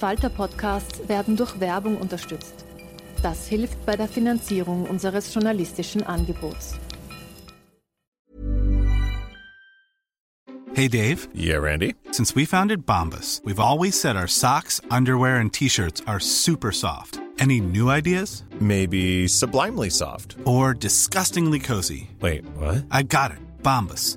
Falter-Podcasts werden durch Werbung unterstützt. Das hilft bei der Finanzierung unseres journalistischen Angebots. Hey Dave. Yeah, Randy. Since we founded Bombus, we've always said our socks, underwear, and t-shirts are super soft. Any new ideas? Maybe sublimely soft. Or disgustingly cozy. Wait, what? I got it. Bombus.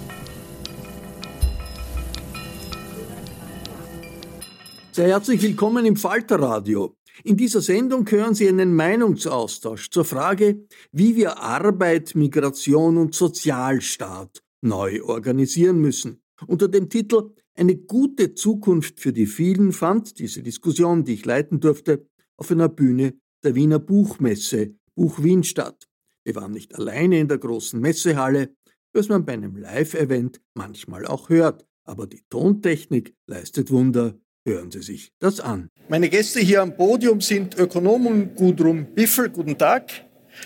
Sehr herzlich willkommen im Falterradio. In dieser Sendung hören Sie einen Meinungsaustausch zur Frage, wie wir Arbeit, Migration und Sozialstaat neu organisieren müssen. Unter dem Titel Eine gute Zukunft für die vielen fand diese Diskussion, die ich leiten durfte, auf einer Bühne der Wiener Buchmesse Buch Wien statt. Wir waren nicht alleine in der großen Messehalle, was man bei einem Live-Event manchmal auch hört, aber die Tontechnik leistet Wunder. Hören Sie sich das an. Meine Gäste hier am Podium sind Ökonomin Gudrun Biffel. Guten Tag.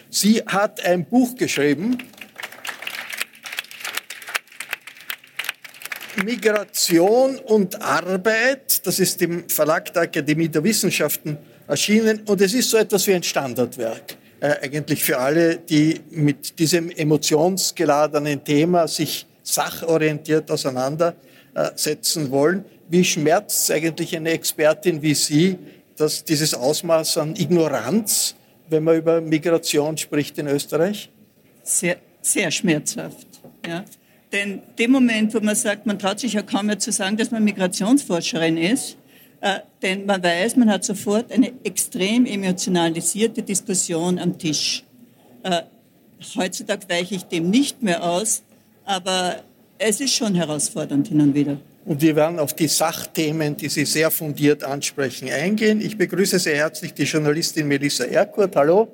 Sie hat ein Buch geschrieben. Migration und Arbeit. Das ist im Verlag der Akademie der Wissenschaften erschienen. Und es ist so etwas wie ein Standardwerk. Äh, eigentlich für alle, die mit diesem emotionsgeladenen Thema sich sachorientiert auseinandersetzen wollen. Wie schmerzt eigentlich eine Expertin wie Sie, dass dieses Ausmaß an Ignoranz, wenn man über Migration spricht in Österreich? Sehr, sehr schmerzhaft. Ja. Denn dem Moment, wo man sagt, man traut sich ja kaum mehr zu sagen, dass man Migrationsforscherin ist, äh, denn man weiß, man hat sofort eine extrem emotionalisierte Diskussion am Tisch. Äh, heutzutage weiche ich dem nicht mehr aus, aber es ist schon herausfordernd hin und wieder. Und wir werden auf die Sachthemen, die Sie sehr fundiert ansprechen, eingehen. Ich begrüße sehr herzlich die Journalistin Melissa Erkurt. Hallo.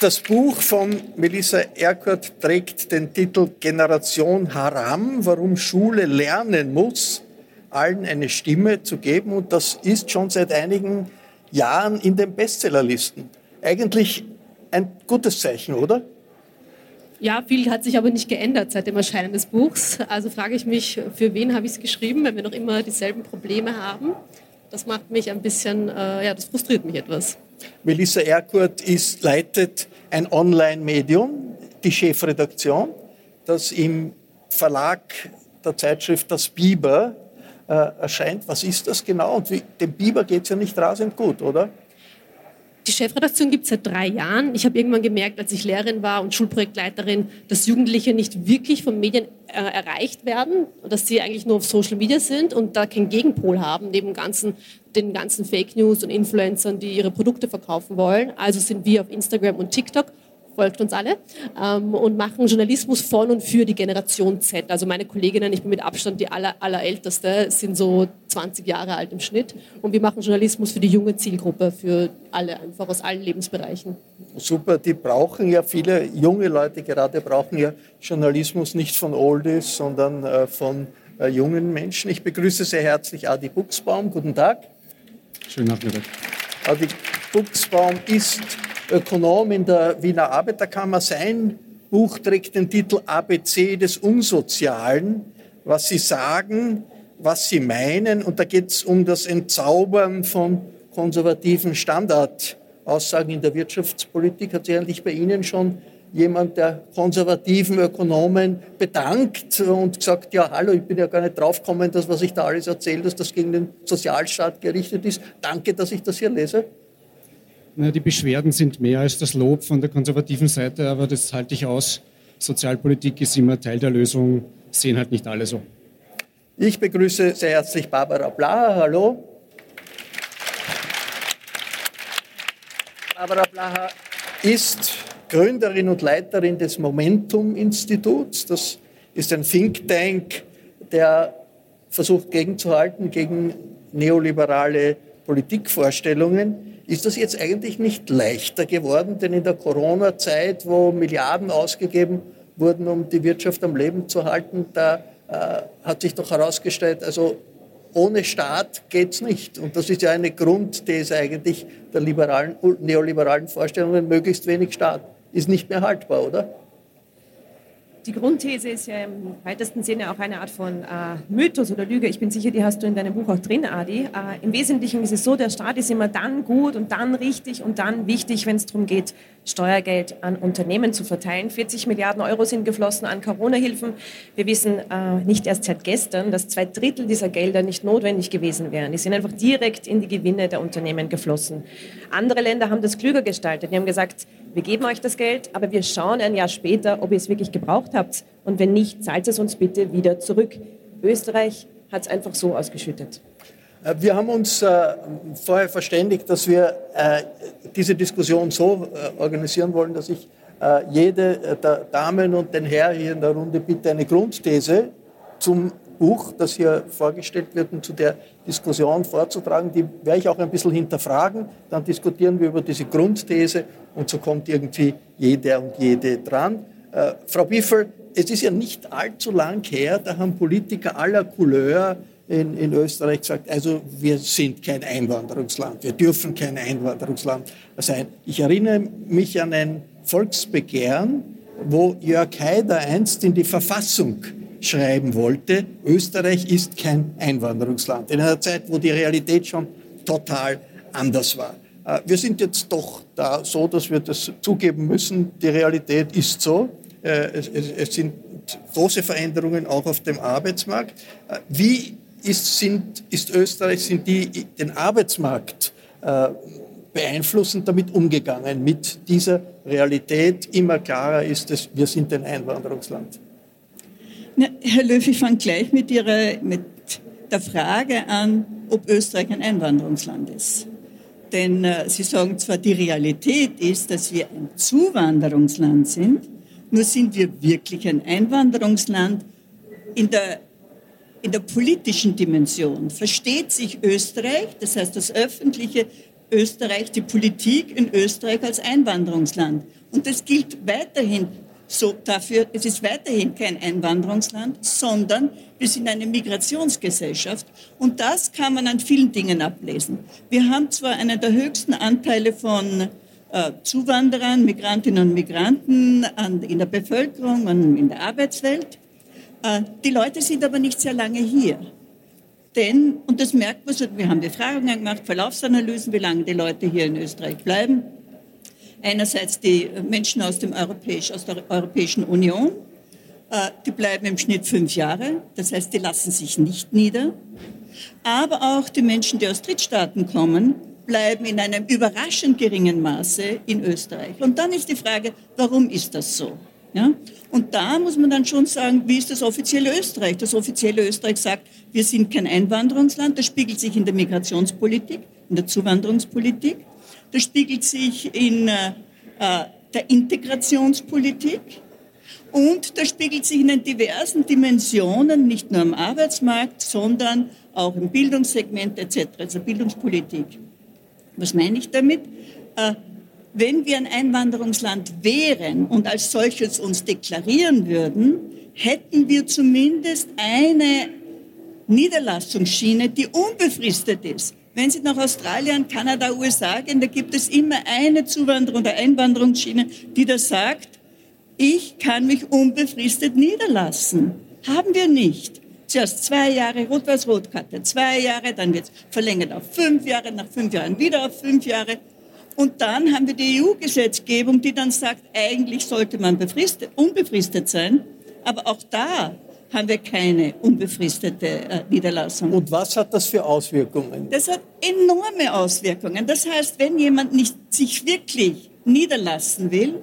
Das Buch von Melissa Erkurt trägt den Titel Generation Haram, warum Schule lernen muss, allen eine Stimme zu geben. Und das ist schon seit einigen Jahren in den Bestsellerlisten. Eigentlich ein gutes Zeichen, oder? Ja, viel hat sich aber nicht geändert seit dem Erscheinen des Buchs. Also frage ich mich, für wen habe ich es geschrieben, wenn wir noch immer dieselben Probleme haben. Das macht mich ein bisschen, äh, ja, das frustriert mich etwas. Melissa Erkurt ist, leitet ein Online-Medium, die Chefredaktion, das im Verlag der Zeitschrift Das Biber äh, erscheint. Was ist das genau? Und wie, dem Biber geht es ja nicht rasend gut, oder? Die Chefredaktion gibt es seit drei Jahren. Ich habe irgendwann gemerkt, als ich Lehrerin war und Schulprojektleiterin, dass Jugendliche nicht wirklich von Medien äh, erreicht werden, dass sie eigentlich nur auf Social Media sind und da keinen Gegenpol haben, neben ganzen, den ganzen Fake News und Influencern, die ihre Produkte verkaufen wollen. Also sind wir auf Instagram und TikTok folgt uns alle, ähm, und machen Journalismus von und für die Generation Z. Also meine Kolleginnen, ich bin mit Abstand die aller, allerälteste, sind so 20 Jahre alt im Schnitt. Und wir machen Journalismus für die junge Zielgruppe, für alle, einfach aus allen Lebensbereichen. Super, die brauchen ja, viele junge Leute gerade brauchen ja Journalismus nicht von Oldies, sondern äh, von äh, jungen Menschen. Ich begrüße sehr herzlich Adi Buchsbaum. Guten Tag. Schönen Nachmittag. Adi Buchsbaum ist Ökonom in der Wiener Arbeiterkammer. Sein Buch trägt den Titel ABC des Unsozialen, was Sie sagen, was Sie meinen. Und da geht es um das Entzaubern von konservativen Standardaussagen in der Wirtschaftspolitik. Hat sich eigentlich bei Ihnen schon jemand der konservativen Ökonomen bedankt und gesagt, ja, hallo, ich bin ja gar nicht draufgekommen, dass was ich da alles erzähle, dass das gegen den Sozialstaat gerichtet ist. Danke, dass ich das hier lese. Na, die Beschwerden sind mehr als das Lob von der konservativen Seite, aber das halte ich aus. Sozialpolitik ist immer Teil der Lösung, sehen halt nicht alle so. Ich begrüße sehr herzlich Barbara Blaha. Hallo. Barbara Blaha ist Gründerin und Leiterin des Momentum-Instituts. Das ist ein Think Tank, der versucht gegenzuhalten gegen neoliberale Politikvorstellungen. Ist das jetzt eigentlich nicht leichter geworden? Denn in der Corona-Zeit, wo Milliarden ausgegeben wurden, um die Wirtschaft am Leben zu halten, da äh, hat sich doch herausgestellt, also ohne Staat geht es nicht. Und das ist ja eine Grundthese eigentlich der liberalen, neoliberalen Vorstellungen, möglichst wenig Staat. Ist nicht mehr haltbar, oder? Die Grundthese ist ja im weitesten Sinne auch eine Art von äh, Mythos oder Lüge. Ich bin sicher, die hast du in deinem Buch auch drin, Adi. Äh, Im Wesentlichen ist es so, der Staat ist immer dann gut und dann richtig und dann wichtig, wenn es darum geht, Steuergeld an Unternehmen zu verteilen. 40 Milliarden Euro sind geflossen an Corona-Hilfen. Wir wissen äh, nicht erst seit gestern, dass zwei Drittel dieser Gelder nicht notwendig gewesen wären. Die sind einfach direkt in die Gewinne der Unternehmen geflossen. Andere Länder haben das klüger gestaltet. Die haben gesagt, wir geben euch das Geld, aber wir schauen ein Jahr später, ob ihr es wirklich gebraucht habt. Und wenn nicht, zahlt es uns bitte wieder zurück. Österreich hat es einfach so ausgeschüttet. Äh, wir haben uns äh, vorher verständigt, dass wir äh, diese Diskussion so äh, organisieren wollen, dass ich äh, jede äh, der Damen und den Herr hier in der Runde bitte eine Grundthese zum Buch, das hier vorgestellt wird und zu der Diskussion vorzutragen. Die werde ich auch ein bisschen hinterfragen. Dann diskutieren wir über diese Grundthese und so kommt irgendwie jeder und jede dran. Äh, Frau Biffel, es ist ja nicht allzu lang her, da haben Politiker aller Couleur in, in Österreich gesagt, also wir sind kein Einwanderungsland, wir dürfen kein Einwanderungsland sein. Ich erinnere mich an ein Volksbegehren, wo Jörg Haider einst in die Verfassung schreiben wollte, Österreich ist kein Einwanderungsland. In einer Zeit, wo die Realität schon total anders war. Äh, wir sind jetzt doch da so, dass wir das zugeben müssen. Die Realität ist so. Äh, es, sind große Veränderungen auch auf dem Arbeitsmarkt. Äh, wie ist, sind, ist Österreich, sind die den Arbeitsmarkt beeinflussend damit umgegangen, mit dieser Realität? Immer klarer ist es, wir sind ein Einwanderungsland. Na, Herr Löw, ich fange gleich mit, Ihrer, mit der Frage an, ob Österreich ein Einwanderungsland ist. Denn äh, Sie sagen zwar, die Realität ist, dass wir ein Zuwanderungsland sind, nur sind wir wirklich ein Einwanderungsland in der, in der politischen Dimension. Versteht sich Österreich, das heißt das öffentliche Österreich, die Politik in Österreich als Einwanderungsland. Und das gilt weiterhin so dafür, es ist weiterhin kein Einwanderungsland, sondern wir sind eine Migrationsgesellschaft. Und das kann man an vielen Dingen ablesen. Wir haben zwar einen der höchsten Anteile von äh, Zuwanderern, Migrantinnen und Migranten an, in der Bevölkerung und in der Arbeitswelt. Äh, die Leute sind aber nicht sehr lange hier. Denn, und das merkt man, wir haben Befragungen gemacht, Verlaufsanalysen, wie lange die Leute hier in Österreich bleiben einerseits die Menschen aus, dem Europäisch, aus der Europäischen Union, äh, die bleiben im Schnitt fünf Jahre, das heißt, die lassen sich nicht nieder. Aber auch die Menschen, die aus Drittstaaten kommen, bleiben in einem überraschend geringen Maße in Österreich. Und dann ist die Frage, warum ist das so? Ja? Und da muss man dann schon sagen, wie ist das offizielle Österreich? Das offizielle Österreich sagt, wir sind kein Einwanderungsland. Das spiegelt sich in der Migrationspolitik, in der Zuwanderungspolitik. Das spiegelt sich in äh, der Integrationspolitik. Und das spiegelt sich in den diversen Dimensionen, nicht nur am Arbeitsmarkt, sondern auch im Bildungssegment etc., also Bildungspolitik. Was meine ich damit? Äh, wenn wir ein Einwanderungsland wären und als solches uns deklarieren würden, hätten wir zumindest eine Niederlassungsschiene, die unbefristet ist. Wenn Sie nach Australien, Kanada, USA gehen, da gibt es immer eine Zuwanderung oder Einwanderungsschiene, die da sagt, ich kann mich unbefristet niederlassen. Haben wir nicht. Zuerst zwei Jahre Rot-Weiß-Rot-Karte, zwei Jahre, dann wird es verlängert auf fünf Jahre, nach fünf Jahren wieder auf fünf Jahre. Und dann haben wir die EU-Gesetzgebung, die dann sagt, eigentlich sollte man befristet, unbefristet sein. Aber auch da haben wir keine unbefristete äh, Niederlassung. Und was hat das für Auswirkungen? Das hat enorme Auswirkungen. Das heißt, wenn jemand nicht sich wirklich niederlassen will,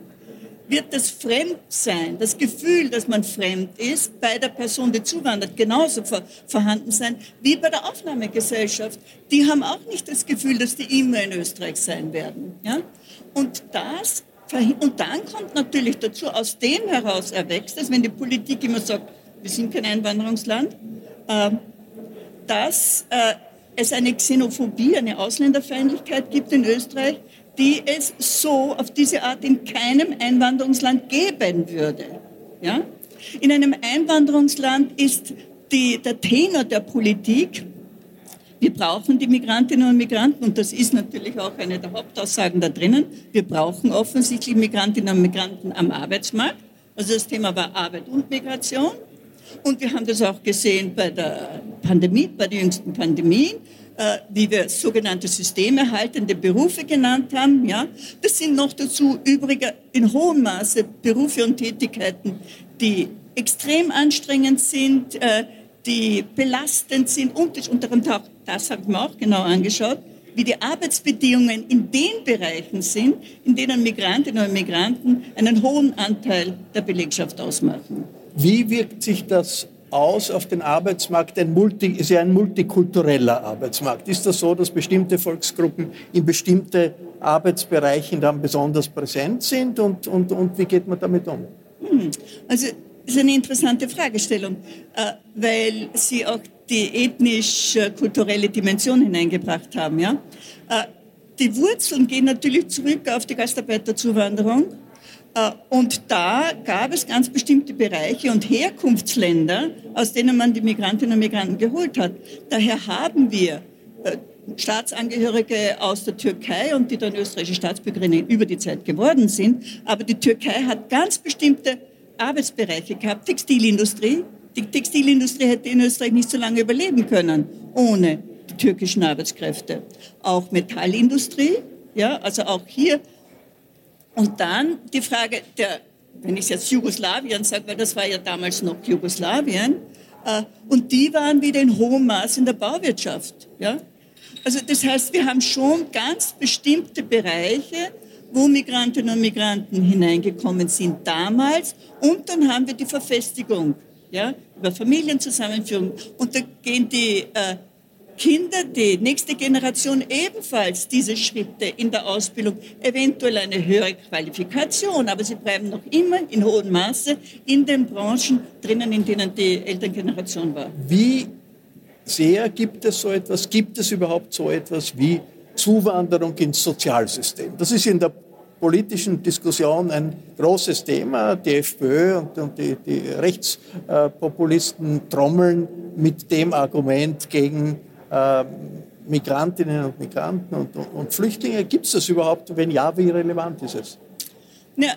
wird das Fremdsein, das Gefühl, dass man fremd ist, bei der Person, die zuwandert, genauso vor, vorhanden sein wie bei der Aufnahmegesellschaft. Die haben auch nicht das Gefühl, dass die immer in Österreich sein werden. Ja? Und das und dann kommt natürlich dazu, aus dem heraus erwächst es, wenn die Politik immer sagt, wir sind kein Einwanderungsland, äh, dass äh, es eine Xenophobie, eine Ausländerfeindlichkeit gibt in Österreich, die es so auf diese Art in keinem Einwanderungsland geben würde. Ja? In einem Einwanderungsland ist die, der Tenor der Politik, wir brauchen die Migrantinnen und Migranten und das ist natürlich auch eine der Hauptaussagen da drinnen. Wir brauchen offensichtlich Migrantinnen und Migranten am Arbeitsmarkt. Also das Thema war Arbeit und Migration. Und wir haben das auch gesehen bei der Pandemie, bei den jüngsten Pandemien. Äh, wie wir sogenannte systemerhaltende Berufe genannt haben. Ja? Das sind noch dazu übrigens in hohem Maße Berufe und Tätigkeiten, die extrem anstrengend sind, äh, die belastend sind und unter anderem auch, das habe ich mir auch genau angeschaut, wie die Arbeitsbedingungen in den Bereichen sind, in denen Migrantinnen und Migranten einen hohen Anteil der Belegschaft ausmachen. Wie wirkt sich das aus auf den Arbeitsmarkt? Ein Multi, ist ja ein multikultureller Arbeitsmarkt. Ist das so, dass bestimmte Volksgruppen in bestimmte Arbeitsbereichen dann besonders präsent sind? Und, und, und wie geht man damit um? Hm. Also das ist eine interessante Fragestellung, äh, weil Sie auch die ethnisch-kulturelle Dimension hineingebracht haben. Ja? Äh, die Wurzeln gehen natürlich zurück auf die Gastarbeiterzuwanderung und da gab es ganz bestimmte Bereiche und Herkunftsländer, aus denen man die Migrantinnen und Migranten geholt hat. Daher haben wir äh, Staatsangehörige aus der Türkei und die dann österreichische Staatsbürgerinnen über die Zeit geworden sind. Aber die Türkei hat ganz bestimmte Arbeitsbereiche gehabt. Textilindustrie. Die Textilindustrie hätte in Österreich nicht so lange überleben können ohne die türkischen Arbeitskräfte. Auch Metallindustrie. Ja, also auch hier und dann die Frage der, wenn ich jetzt Jugoslawien sage, weil das war ja damals noch Jugoslawien, äh, und die waren wieder in hohem Maß in der Bauwirtschaft. Ja? Also das heißt, wir haben schon ganz bestimmte Bereiche, wo Migrantinnen und Migranten hineingekommen sind damals. Und dann haben wir die Verfestigung, ja, über Familienzusammenführung. Und da gehen die äh, Kinder, die nächste Generation ebenfalls diese Schritte in der Ausbildung, eventuell eine höhere Qualifikation, aber sie bleiben noch immer in hohem Maße in den Branchen drinnen, in denen die Elterngeneration war. Wie sehr gibt es so etwas, gibt es überhaupt so etwas wie Zuwanderung ins Sozialsystem? Das ist in der politischen Diskussion ein großes Thema. Die FPÖ und, und die, die Rechtspopulisten trommeln mit dem Argument gegen äh, Migrantinnen und Migranten und, und, und Flüchtlinge. Gibt es das überhaupt? Wenn ja, wie relevant ist es? Ja,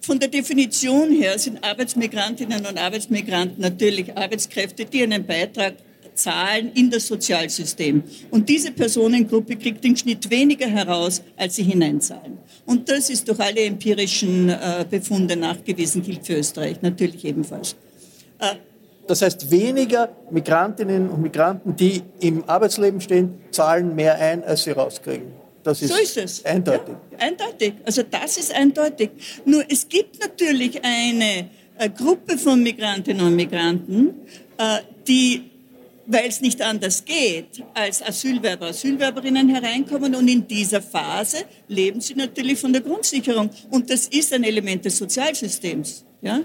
von der Definition her sind Arbeitsmigrantinnen und Arbeitsmigranten natürlich Arbeitskräfte, die einen Beitrag zahlen in das Sozialsystem. Und diese Personengruppe kriegt im Schnitt weniger heraus, als sie hineinzahlen. Und das ist durch alle empirischen äh, Befunde nachgewiesen, gilt für Österreich natürlich ebenfalls. Äh, das heißt, weniger Migrantinnen und Migranten, die im Arbeitsleben stehen, zahlen mehr ein, als sie rauskriegen. Das ist so ist es. Eindeutig. Ja, eindeutig. Also das ist eindeutig. Nur es gibt natürlich eine, eine Gruppe von Migrantinnen und Migranten, äh, die weil es nicht anders geht, als Asylwerber, Asylwerberinnen hereinkommen und in dieser Phase leben sie natürlich von der Grundsicherung und das ist ein Element des Sozialsystems. Ja?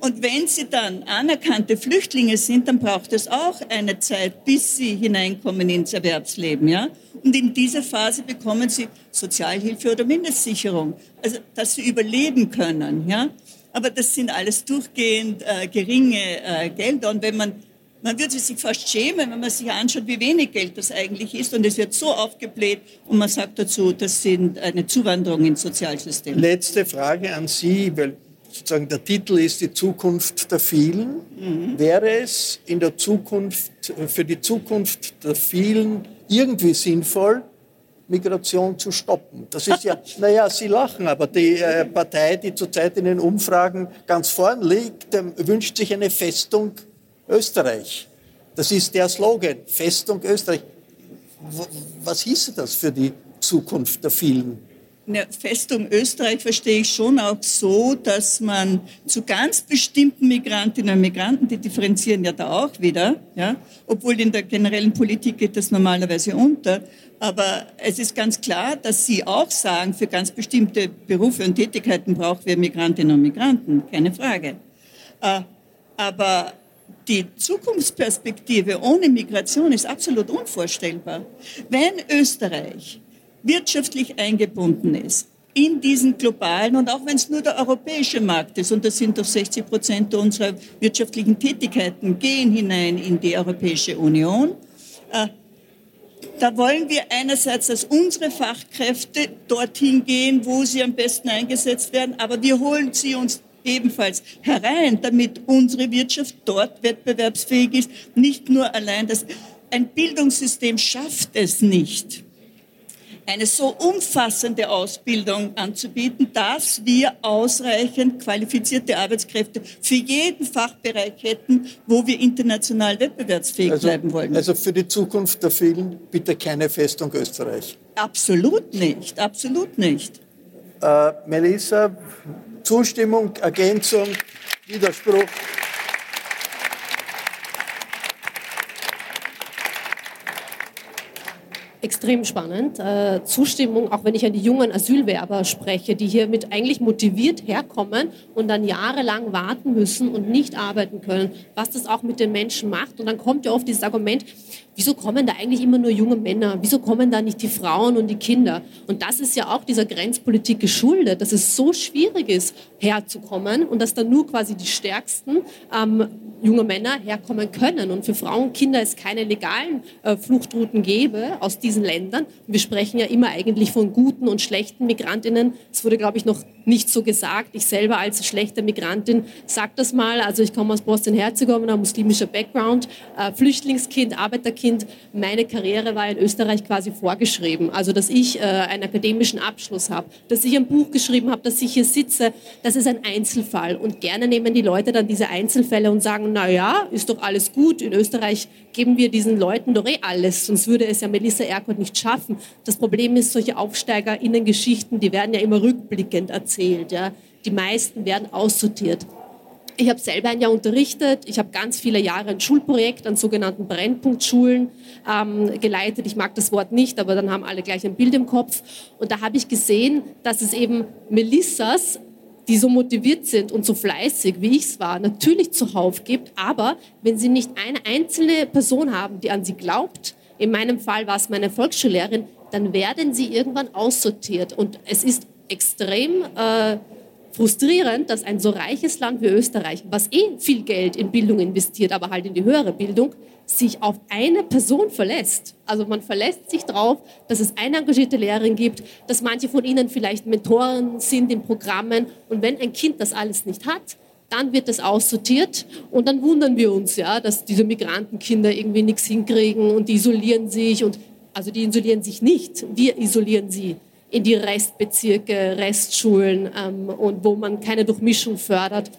Und wenn sie dann anerkannte Flüchtlinge sind, dann braucht es auch eine Zeit, bis sie hineinkommen ins Erwerbsleben. Ja? Und in dieser Phase bekommen sie Sozialhilfe oder Mindestsicherung, also dass sie überleben können. Ja? Aber das sind alles durchgehend äh, geringe äh, Gelder. Und wenn man man würde sich fast schämen, wenn man sich anschaut, wie wenig Geld das eigentlich ist. Und es wird so aufgebläht und man sagt dazu, das sind eine Zuwanderung ins Sozialsystem. Letzte Frage an Sie, weil sozusagen der Titel ist die Zukunft der vielen. Mhm. Wäre es in der Zukunft, für die Zukunft der vielen irgendwie sinnvoll, Migration zu stoppen. Das ist ja, naja, Sie lachen, aber die äh, Partei, die zurzeit in den Umfragen ganz vorn liegt, äh, wünscht sich eine Festung Österreich. Das ist der Slogan, Festung Österreich. Was hieße das für die Zukunft der vielen? Ja, Festung Österreich verstehe ich schon auch so, dass man zu ganz bestimmten Migrantinnen und Migranten, die differenzieren ja da auch wieder, ja, obwohl in der generellen Politik geht das normalerweise unter. Aber es ist ganz klar, dass Sie auch sagen, für ganz bestimmte Berufe und Tätigkeiten brauchen wir Migrantinnen und Migranten, keine Frage. Äh, aber die Zukunftsperspektive ohne Migration ist absolut unvorstellbar. Wenn Österreich wirtschaftlich eingebunden ist in diesen globalen und auch wenn es nur der europäische Markt ist, und das sind doch 60 Prozent unserer wirtschaftlichen Tätigkeiten, gehen hinein in die Europäische Union. Äh, da wollen wir einerseits, dass unsere Fachkräfte dorthin gehen, wo sie am besten eingesetzt werden, aber wir holen sie uns ebenfalls herein, damit unsere Wirtschaft dort wettbewerbsfähig ist. Nicht nur allein das, ein Bildungssystem schafft es nicht, eine so umfassende Ausbildung anzubieten, dass wir ausreichend qualifizierte Arbeitskräfte für jeden Fachbereich hätten, wo wir international wettbewerbsfähig also, bleiben wollen. Also für die Zukunft der vielen bitte keine Festung Österreich. Absolut nicht, absolut nicht. Äh, Melissa, Zustimmung, Ergänzung, Widerspruch. Extrem spannend. Äh, Zustimmung, auch wenn ich an die jungen Asylwerber spreche, die hier mit eigentlich motiviert herkommen und dann jahrelang warten müssen und nicht arbeiten können, was das auch mit den Menschen macht. Und dann kommt ja oft dieses Argument, wieso kommen da eigentlich immer nur junge Männer? Wieso kommen da nicht die Frauen und die Kinder? Und das ist ja auch dieser Grenzpolitik geschuldet, dass es so schwierig ist, herzukommen und dass da nur quasi die Stärksten ähm, junge Männer herkommen können und für Frauen und Kinder es keine legalen äh, Fluchtrouten gäbe aus diesen Ländern. Wir sprechen ja immer eigentlich von guten und schlechten Migrantinnen. Es wurde, glaube ich, noch nicht so gesagt. Ich selber als schlechte Migrantin sage das mal. Also ich komme aus Bosnien-Herzegowina, muslimischer Background, äh, Flüchtlingskind, Arbeiterkind. Meine Karriere war in Österreich quasi vorgeschrieben. Also dass ich äh, einen akademischen Abschluss habe, dass ich ein Buch geschrieben habe, dass ich hier sitze, das ist ein Einzelfall. Und gerne nehmen die Leute dann diese Einzelfälle und sagen, na ja, ist doch alles gut. In Österreich geben wir diesen Leuten doch eh alles, sonst würde es ja Melissa Erkert nicht schaffen. Das Problem ist, solche Aufsteigerinnen-Geschichten, die werden ja immer rückblickend erzählt erzählt. Ja. Die meisten werden aussortiert. Ich habe selber ein Jahr unterrichtet. Ich habe ganz viele Jahre ein Schulprojekt an sogenannten Brennpunktschulen ähm, geleitet. Ich mag das Wort nicht, aber dann haben alle gleich ein Bild im Kopf. Und da habe ich gesehen, dass es eben Melissas, die so motiviert sind und so fleißig, wie ich es war, natürlich zuhauf gibt. Aber wenn sie nicht eine einzelne Person haben, die an sie glaubt, in meinem Fall war es meine Volksschullehrerin, dann werden sie irgendwann aussortiert. Und es ist extrem äh, frustrierend, dass ein so reiches Land wie Österreich, was eh viel Geld in Bildung investiert, aber halt in die höhere Bildung, sich auf eine Person verlässt. Also man verlässt sich darauf, dass es eine engagierte Lehrerin gibt, dass manche von ihnen vielleicht Mentoren sind in Programmen. Und wenn ein Kind das alles nicht hat, dann wird das aussortiert und dann wundern wir uns, ja, dass diese Migrantenkinder irgendwie nichts hinkriegen und die isolieren sich und also die isolieren sich nicht, wir isolieren sie in die Restbezirke, Restschulen ähm, und wo man keine Durchmischung fördert.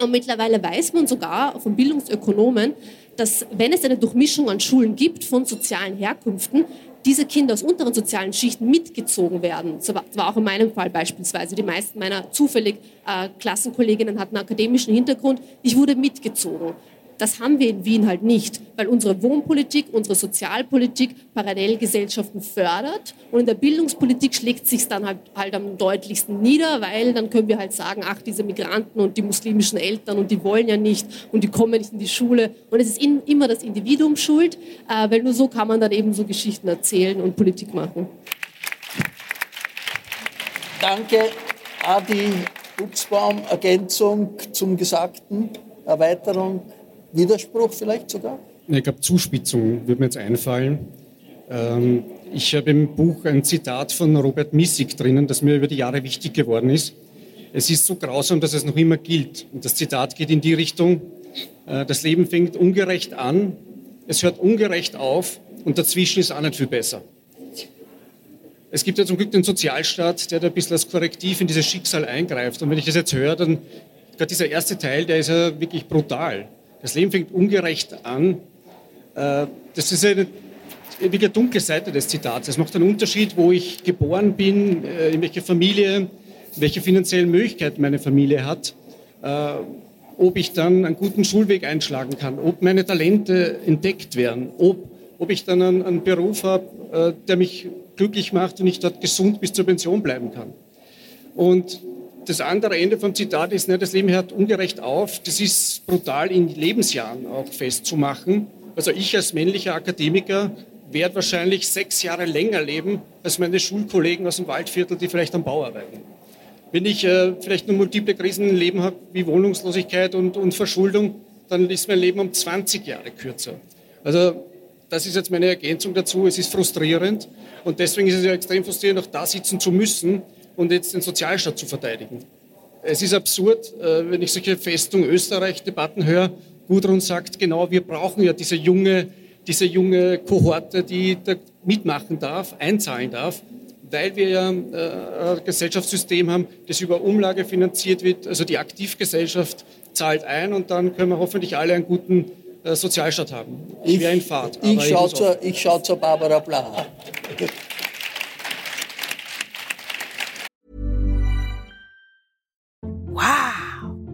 Und mittlerweile weiß man sogar von Bildungsökonomen, dass wenn es eine Durchmischung an Schulen gibt von sozialen Herkünften, diese Kinder aus unteren sozialen Schichten mitgezogen werden. Das war auch in meinem Fall beispielsweise. Die meisten meiner zufällig äh, Klassenkolleginnen hatten einen akademischen Hintergrund. Ich wurde mitgezogen Das haben wir in Wien halt nicht, weil unsere Wohnpolitik, unsere Sozialpolitik Parallelgesellschaften fördert und in der Bildungspolitik schlägt sich dann halt, halt am deutlichsten nieder, weil dann können wir halt sagen, ach, diese Migranten und die muslimischen Eltern und die wollen ja nicht und die kommen nicht in die Schule und es ist in, immer das Individuum schuld, äh, weil nur so kann man dann eben so Geschichten erzählen und Politik machen. Danke, Adi Buchsbaum. Ergänzung zum Gesagten, Erweiterung, Widerspruch vielleicht sogar? Ich glaube, Zuspitzung würde mir jetzt einfallen. Ähm, ich habe im Buch ein Zitat von Robert Missig drinnen, das mir über die Jahre wichtig geworden ist. Es ist so grausam, dass es noch immer gilt. Und das Zitat geht in die Richtung, äh, das Leben fängt ungerecht an, es hört ungerecht auf und dazwischen ist auch nicht viel besser. Es gibt ja zum Glück den Sozialstaat, der da ein bisschen als Korrektiv in dieses Schicksal eingreift. Und wenn ich das jetzt höre, dann gerade dieser erste Teil, der ist ja wirklich brutal. Das Leben fängt ungerecht an. Äh, das ist eine, eine dunkle Seite des Zitats. Es macht einen Unterschied, wo ich geboren bin, äh, in welcher Familie, welche finanziellen Möglichkeiten meine Familie hat, äh, ob ich dann einen guten Schulweg einschlagen kann, ob meine Talente entdeckt werden, ob, ob ich dann einen, einen Beruf habe, der mich glücklich macht und ich dort gesund bis zur Pension bleiben kann. Und das andere Ende vom Zitat ist, ne, das Leben hört ungerecht auf. Das ist brutal in Lebensjahren auch festzumachen. Also ich als männlicher Akademiker werde wahrscheinlich sechs Jahre länger leben als meine Schulkollegen aus dem Waldviertel, die vielleicht am Bau arbeiten. Wenn ich äh, vielleicht nur multiple Krisen im Leben habe, wie Wohnungslosigkeit und, und Verschuldung, dann ist mein Leben um 20 Jahre kürzer. Also das ist jetzt meine Ergänzung dazu. Es ist frustrierend und deswegen ist es ja extrem frustrierend, auch da sitzen zu müssen und jetzt den Sozialstaat zu verteidigen. Es ist absurd, äh, wenn ich solche Festung Österreich-Debatten höre. Gudrun sagt genau, wir brauchen ja diese junge, diese junge Kohorte, die da mitmachen darf, einzahlen darf, weil wir ja äh, ein Gesellschaftssystem haben, das über Umlage finanziert wird. Also die Aktivgesellschaft zahlt ein und dann können wir hoffentlich alle einen guten äh, Sozialstaat haben. Ich wäre in Fahrt. Ich, ich schaue zur, schau zur Barbara Blaha.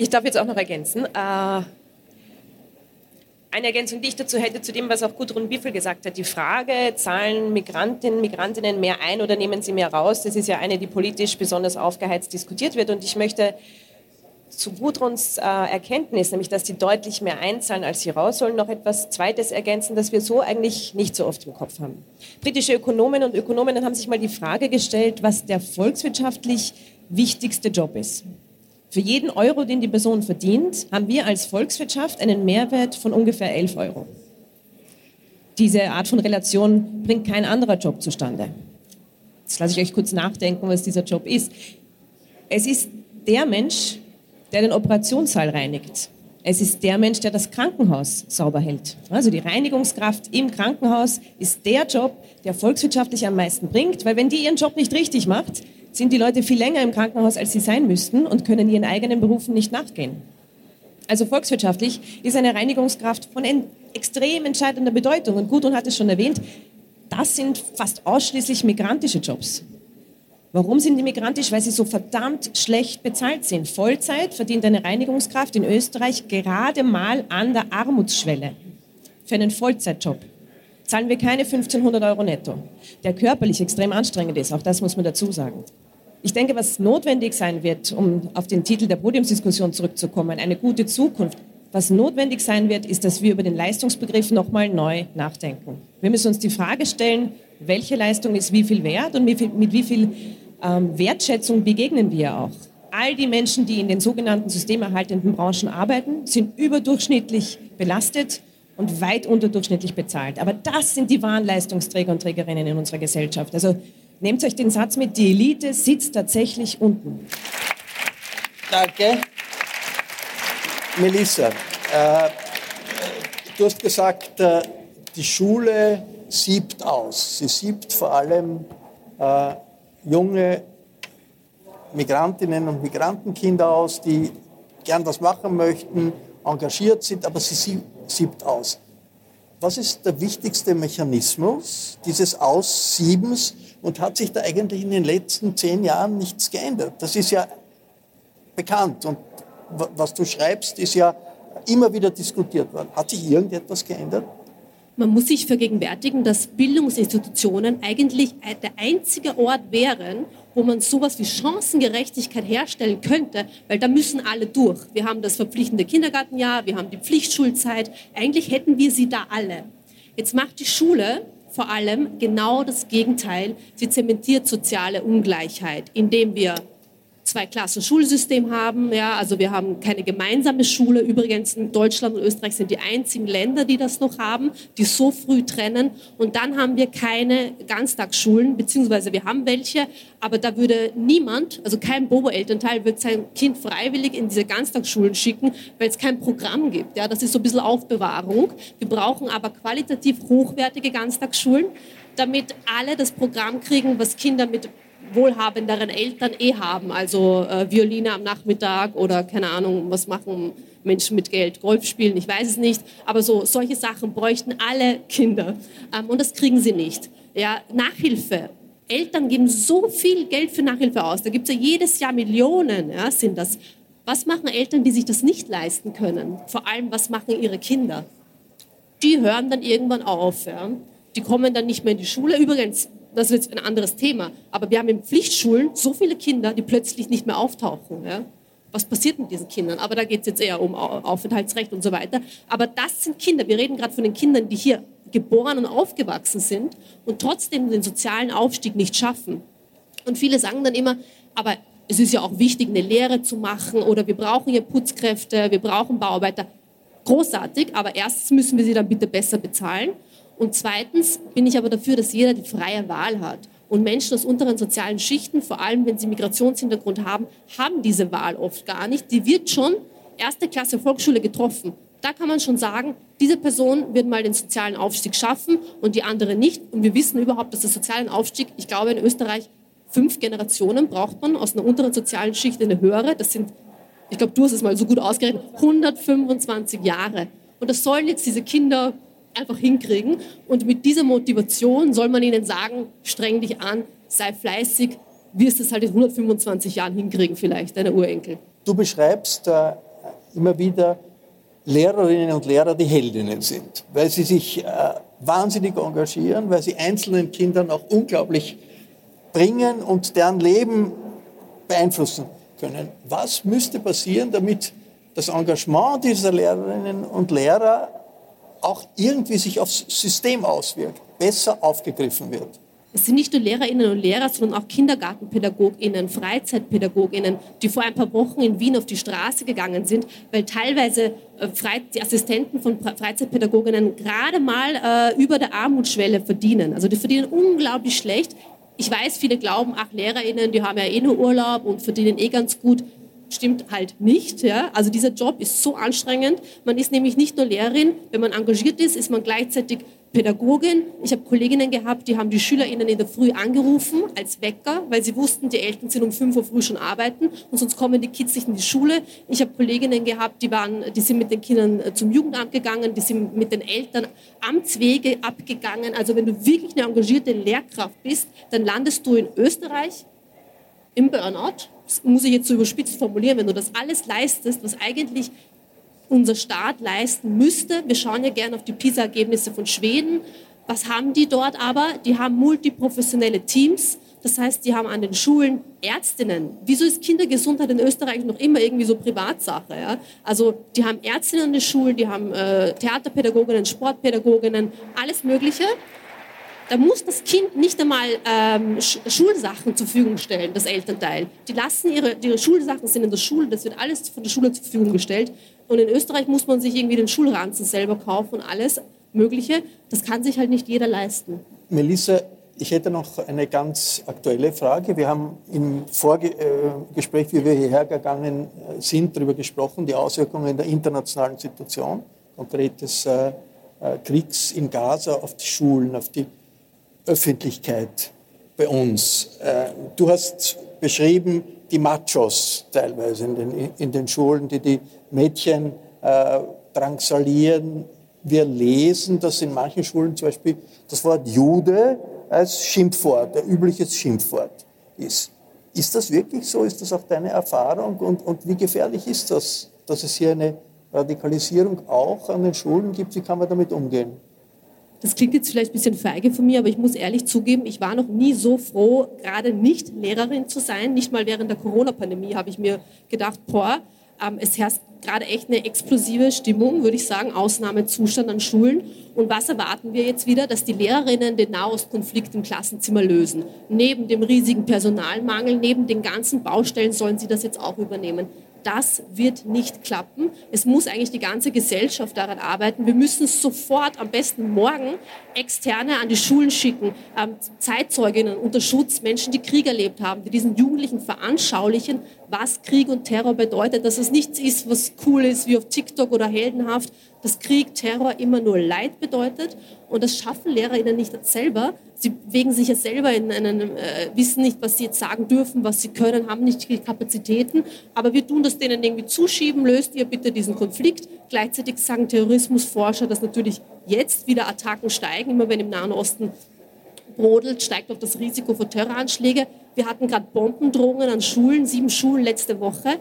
Ich darf jetzt auch noch ergänzen. Äh, eine Ergänzung, die ich dazu hätte, zu dem, was auch Gudrun Biffel gesagt hat. Die Frage, zahlen Migrantinnen, Migrantinnen mehr ein oder nehmen sie mehr raus? Das ist ja eine, die politisch besonders aufgeheizt diskutiert wird. Und ich möchte zu Gudruns äh, Erkenntnis, nämlich dass die deutlich mehr einzahlen, als sie rausholen, noch etwas Zweites ergänzen, das wir so eigentlich nicht so oft im Kopf haben. Britische Ökonomen und Ökonominnen haben sich mal die Frage gestellt, was der volkswirtschaftlich wichtigste Job ist. Für jeden Euro, den die Person verdient, haben wir als Volkswirtschaft einen Mehrwert von ungefähr 11 Euro. Diese Art von Relation bringt kein anderer Job zustande. Jetzt lasse ich euch kurz nachdenken, was dieser Job ist. Es ist der Mensch, der den Operationssaal reinigt. Es ist der Mensch, der das Krankenhaus sauber hält. Also die Reinigungskraft im Krankenhaus ist der Job, der volkswirtschaftlich am meisten bringt, weil wenn die ihren Job nicht richtig macht, sind die Leute viel länger im Krankenhaus, als sie sein müssten und können ihren eigenen Berufen nicht nachgehen. Also volkswirtschaftlich ist eine Reinigungskraft von extrem entscheidender Bedeutung. Und Gudrun hat es schon erwähnt, das sind fast ausschließlich migrantische Jobs. Warum sind die migrantisch? Weil sie so verdammt schlecht bezahlt sind. Vollzeit verdient eine Reinigungskraft in Österreich gerade mal an der Armutsschwelle. Für einen Vollzeitjob zahlen wir keine 1500 Euro netto, der körperlich extrem anstrengend ist. Auch das muss man dazu sagen. Ich denke, was notwendig sein wird, um auf den Titel der Podiumsdiskussion zurückzukommen, eine gute Zukunft, was notwendig sein wird, ist, dass wir über den Leistungsbegriff nochmal neu nachdenken. Wir müssen uns die Frage stellen, welche Leistung ist wie viel wert und mit wie viel ähm, Wertschätzung begegnen wir auch. All die Menschen, die in den sogenannten systemerhaltenden Branchen arbeiten, sind überdurchschnittlich belastet und weit unterdurchschnittlich bezahlt. Aber das sind die wahren Leistungsträger und Trägerinnen in unserer Gesellschaft. Also nehmt euch den Satz mit, die Elite sitzt tatsächlich unten. Danke. Melissa, äh, du hast gesagt, äh, die Schule siebt aus. Sie siebt vor allem äh, junge Migrantinnen und Migrantenkinder aus, die gern was machen möchten, engagiert sind, aber sie siebt aus. Was ist der wichtigste Mechanismus dieses Aussiebens und hat sich da eigentlich in den letzten zehn Jahren nichts geändert? Das ist ja bekannt und was du schreibst, ist ja immer wieder diskutiert worden. Hat sich irgendetwas geändert? Man muss sich vergegenwärtigen, dass Bildungsinstitutionen eigentlich der einzige Ort wären, wo man sowas wie Chancengerechtigkeit herstellen könnte, weil da müssen alle durch. Wir haben das verpflichtende Kindergartenjahr, wir haben die Pflichtschulzeit. Eigentlich hätten wir sie da alle. Jetzt macht die Schule vor allem genau das Gegenteil. Sie zementiert soziale Ungleichheit, indem wir zwei Klassen Schulsystem haben. Ja, also wir haben keine gemeinsame Schule. Übrigens in Deutschland und Österreich sind die einzigen Länder, die das noch haben, die so früh trennen. Und dann haben wir keine Ganztagsschulen, beziehungsweise wir haben welche, aber da würde niemand, also kein Bobo-Elternteil, wird sein Kind freiwillig in diese Ganztagsschulen schicken, weil es kein Programm gibt. Ja, das ist so ein bisschen Aufbewahrung. Wir brauchen aber qualitativ hochwertige Ganztagsschulen, damit alle das Programm kriegen, was Kinder mit wohlhabenderen Eltern eh haben. Also äh, Violine am Nachmittag oder keine Ahnung, was machen Menschen mit Geld, Golf spielen, ich weiß es nicht. Aber so solche Sachen bräuchten alle Kinder ähm, und das kriegen sie nicht. Ja, Nachhilfe. Eltern geben so viel Geld für Nachhilfe aus. Da gibt es ja jedes Jahr Millionen, ja, sind das. Was machen Eltern, die sich das nicht leisten können? Vor allem, was machen ihre Kinder? Die hören dann irgendwann auf. Ja. Die kommen dann nicht mehr in die Schule. Übrigens, das ist jetzt ein anderes Thema. Aber wir haben in Pflichtschulen so viele Kinder, die plötzlich nicht mehr auftauchen. Ja? Was passiert mit diesen Kindern? Aber da geht es jetzt eher um Aufenthaltsrecht und so weiter. Aber das sind Kinder. Wir reden gerade von den Kindern, die hier geboren und aufgewachsen sind und trotzdem den sozialen Aufstieg nicht schaffen. Und viele sagen dann immer, aber es ist ja auch wichtig, eine Lehre zu machen oder wir brauchen hier Putzkräfte, wir brauchen Bauarbeiter. Großartig, aber erstens müssen wir sie dann bitte besser bezahlen und zweitens bin ich aber dafür, dass jeder die freie Wahl hat. Und Menschen aus unteren sozialen Schichten, vor allem wenn sie Migrationshintergrund haben, haben diese Wahl oft gar nicht. Die wird schon erste Klasse Volksschule getroffen. Da kann man schon sagen, diese Person wird mal den sozialen Aufstieg schaffen und die andere nicht. Und wir wissen überhaupt, dass der soziale Aufstieg, ich glaube in Österreich, fünf Generationen braucht man aus einer unteren sozialen Schicht in eine höhere. Das sind, ich glaube, du hast es mal so gut ausgerechnet, 125 Jahre. Und das sollen jetzt diese Kinder einfach hinkriegen. Und mit dieser Motivation soll man ihnen sagen, streng dich an, sei fleißig, wirst es halt in 125 Jahren hinkriegen vielleicht, deine Urenkel. Du beschreibst äh, immer wieder Lehrerinnen und Lehrer, die Heldinnen sind, weil sie sich äh, wahnsinnig engagieren, weil sie einzelnen Kindern auch unglaublich bringen und deren Leben beeinflussen können. Was müsste passieren, damit das Engagement dieser Lehrerinnen und Lehrer auch irgendwie sich aufs System auswirkt, besser aufgegriffen wird. Es sind nicht nur Lehrerinnen und Lehrer, sondern auch Kindergartenpädagoginnen, Freizeitpädagoginnen, die vor ein paar Wochen in Wien auf die Straße gegangen sind, weil teilweise äh, die Assistenten von Freizeitpädagoginnen gerade mal äh, über der Armutsschwelle verdienen. Also die verdienen unglaublich schlecht. Ich weiß, viele glauben, ach, Lehrerinnen, die haben ja eh nur Urlaub und verdienen eh ganz gut stimmt halt nicht. Ja? Also dieser Job ist so anstrengend. Man ist nämlich nicht nur Lehrerin, wenn man engagiert ist, ist man gleichzeitig Pädagogin. Ich habe Kolleginnen gehabt, die haben die SchülerInnen in der Früh angerufen als Wecker, weil sie wussten, die Eltern sind um 5 Uhr früh schon arbeiten und sonst kommen die Kids nicht in die Schule. Ich habe Kolleginnen gehabt, die, waren, die sind mit den Kindern äh, zum Jugendamt gegangen, die sind mit den Eltern Amtswege abgegangen. Also wenn du wirklich eine engagierte Lehrkraft bist, dann landest du in Österreich im Burnout das muss ich jetzt so überspitzt formulieren, wenn du das alles leistest, was eigentlich unser Staat leisten müsste. Wir schauen ja gerne auf die PISA-Ergebnisse von Schweden. Was haben die dort aber? Die haben multiprofessionelle Teams. Das heißt, die haben an den Schulen Ärztinnen. Wieso ist Kindergesundheit in Österreich noch immer irgendwie so Privatsache? Ja? Also die haben Ärztinnen an den Schulen, die haben äh, Theaterpädagoginnen, Sportpädagoginnen, alles Mögliche da muss das Kind nicht einmal ähm, Schulsachen zur Verfügung stellen, das Elternteil. Die lassen ihre, ihre Schulsachen sind in der Schule, das wird alles von der Schule zur Verfügung gestellt. Und in Österreich muss man sich irgendwie den Schulranzen selber kaufen und alles Mögliche. Das kann sich halt nicht jeder leisten. Melissa, ich hätte noch eine ganz aktuelle Frage. Wir haben im Vorgespräch, wie wir hierher gegangen äh, sind, darüber gesprochen, die Auswirkungen der internationalen Situation, konkret des äh, äh, Kriegs in Gaza auf die Schulen, auf die Öffentlichkeit bei uns. Du hast beschrieben die Machos teilweise in den, in den Schulen, die die Mädchen drangsalieren. Wir lesen, dass in manchen Schulen zum Beispiel das Wort Jude als Schimpfwort, ein übliches Schimpfwort ist. Ist das wirklich so? Ist das auch deine Erfahrung? Und, und wie gefährlich ist das, dass es hier eine Radikalisierung auch an den Schulen gibt? Wie kann man damit umgehen? Das klingt jetzt vielleicht ein bisschen feige von mir, aber ich muss ehrlich zugeben, ich war noch nie so froh, gerade nicht Lehrerin zu sein. Nicht mal während der Corona-Pandemie habe ich mir gedacht, boah, ähm, es herrscht gerade echt eine explosive Stimmung, würde ich sagen, Ausnahmezustand an Schulen. Und was erwarten wir jetzt wieder? Dass die Lehrerinnen den Nahostkonflikt im Klassenzimmer lösen. Neben dem riesigen Personalmangel, neben den ganzen Baustellen sollen sie das jetzt auch übernehmen. Das wird nicht klappen. Es muss eigentlich die ganze Gesellschaft daran arbeiten. Wir müssen sofort, am besten morgen, Externe an die Schulen schicken, ähm, Zeitzeuginnen unter Schutz, Menschen, die Krieg erlebt haben, die diesen Jugendlichen veranschaulichen, was Krieg und Terror bedeutet, dass es nichts ist, was cool ist wie auf TikTok oder heldenhaft, dass Krieg, Terror immer nur Leid bedeutet. Und das schaffen LehrerInnen nicht selber. Sie bewegen sich ja selber in einem, äh, wissen nicht, was sie jetzt sagen dürfen, was sie können, haben nicht die Kapazitäten. Aber wir tun das denen irgendwie zuschieben, löst ihr bitte diesen Konflikt. Gleichzeitig sagen Terrorismusforscher, dass natürlich jetzt wieder Attacken steigen, immer wenn im Nahen Osten brodelt, steigt auch das Risiko für Terroranschläge. Wir hatten gerade Bombendrohungen an Schulen, sieben Schulen letzte Woche.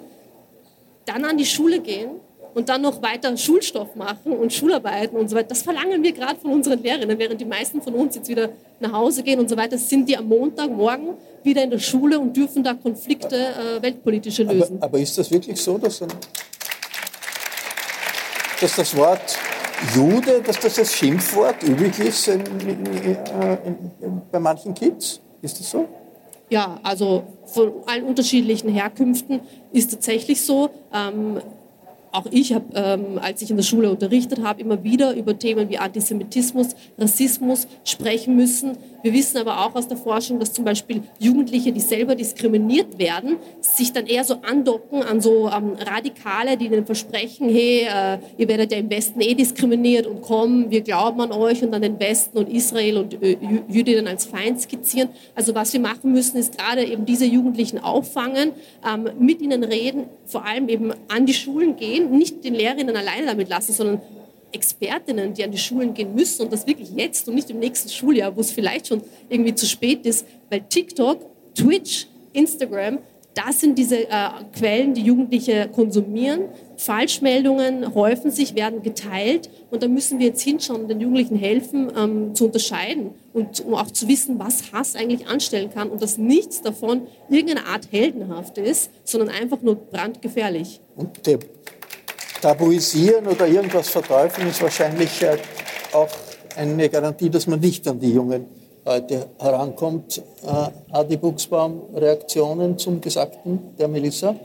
Dann an die Schule gehen und dann noch weiter Schulstoff machen und Schularbeiten und so weiter. Das verlangen wir gerade von unseren Lehrerinnen, während die meisten von uns jetzt wieder nach Hause gehen und so weiter, sind die am Montagmorgen wieder in der Schule und dürfen da Konflikte äh, weltpolitische lösen. Aber, aber, ist das wirklich so, dass, ein, dass das Wort Jude, dass das als Schimpfwort üblich ist in, in, in, bei manchen Kids? Ist das so? Ja, also von allen unterschiedlichen Herkünften ist tatsächlich so. Ähm, auch ich habe, ähm, als ich in der Schule unterrichtet habe, immer wieder über Themen wie Antisemitismus, Rassismus sprechen müssen. Wir wissen aber auch aus der Forschung, dass zum Beispiel Jugendliche, die selber diskriminiert werden, sich dann eher so andocken an so ähm, Radikale, die ihnen versprechen, hey, äh, ihr werdet ja im Westen eh diskriminiert und kommen, wir glauben an euch und an den Westen und Israel und äh, Jüdinnen als Feind skizzieren. Also was wir machen müssen, ist gerade eben diese Jugendlichen auffangen, ähm, mit ihnen reden, vor allem eben an die Schulen gehen, nicht den Lehrerinnen alleine damit lassen, sondern Expertinnen, die an die Schulen gehen müssen und das wirklich jetzt und nicht im nächsten Schuljahr, wo es vielleicht schon irgendwie zu spät ist, weil TikTok, Twitch, Instagram, das sind diese äh, Quellen, die Jugendliche konsumieren. Falschmeldungen häufen sich, werden geteilt und da müssen wir jetzt hinschauen und den Jugendlichen helfen, ähm, zu unterscheiden und um auch zu wissen, was Hass eigentlich anstellen kann und dass nichts davon irgendeine Art heldenhaft ist, sondern einfach nur brandgefährlich. Und der tabuisieren oder irgendwas verteufeln ist wahrscheinlich äh, auch eine Garantie, dass man nicht an die jungen Leute herankommt. Äh, Adi Buchsbaum, Reaktionen zum Gesagten der Melissa?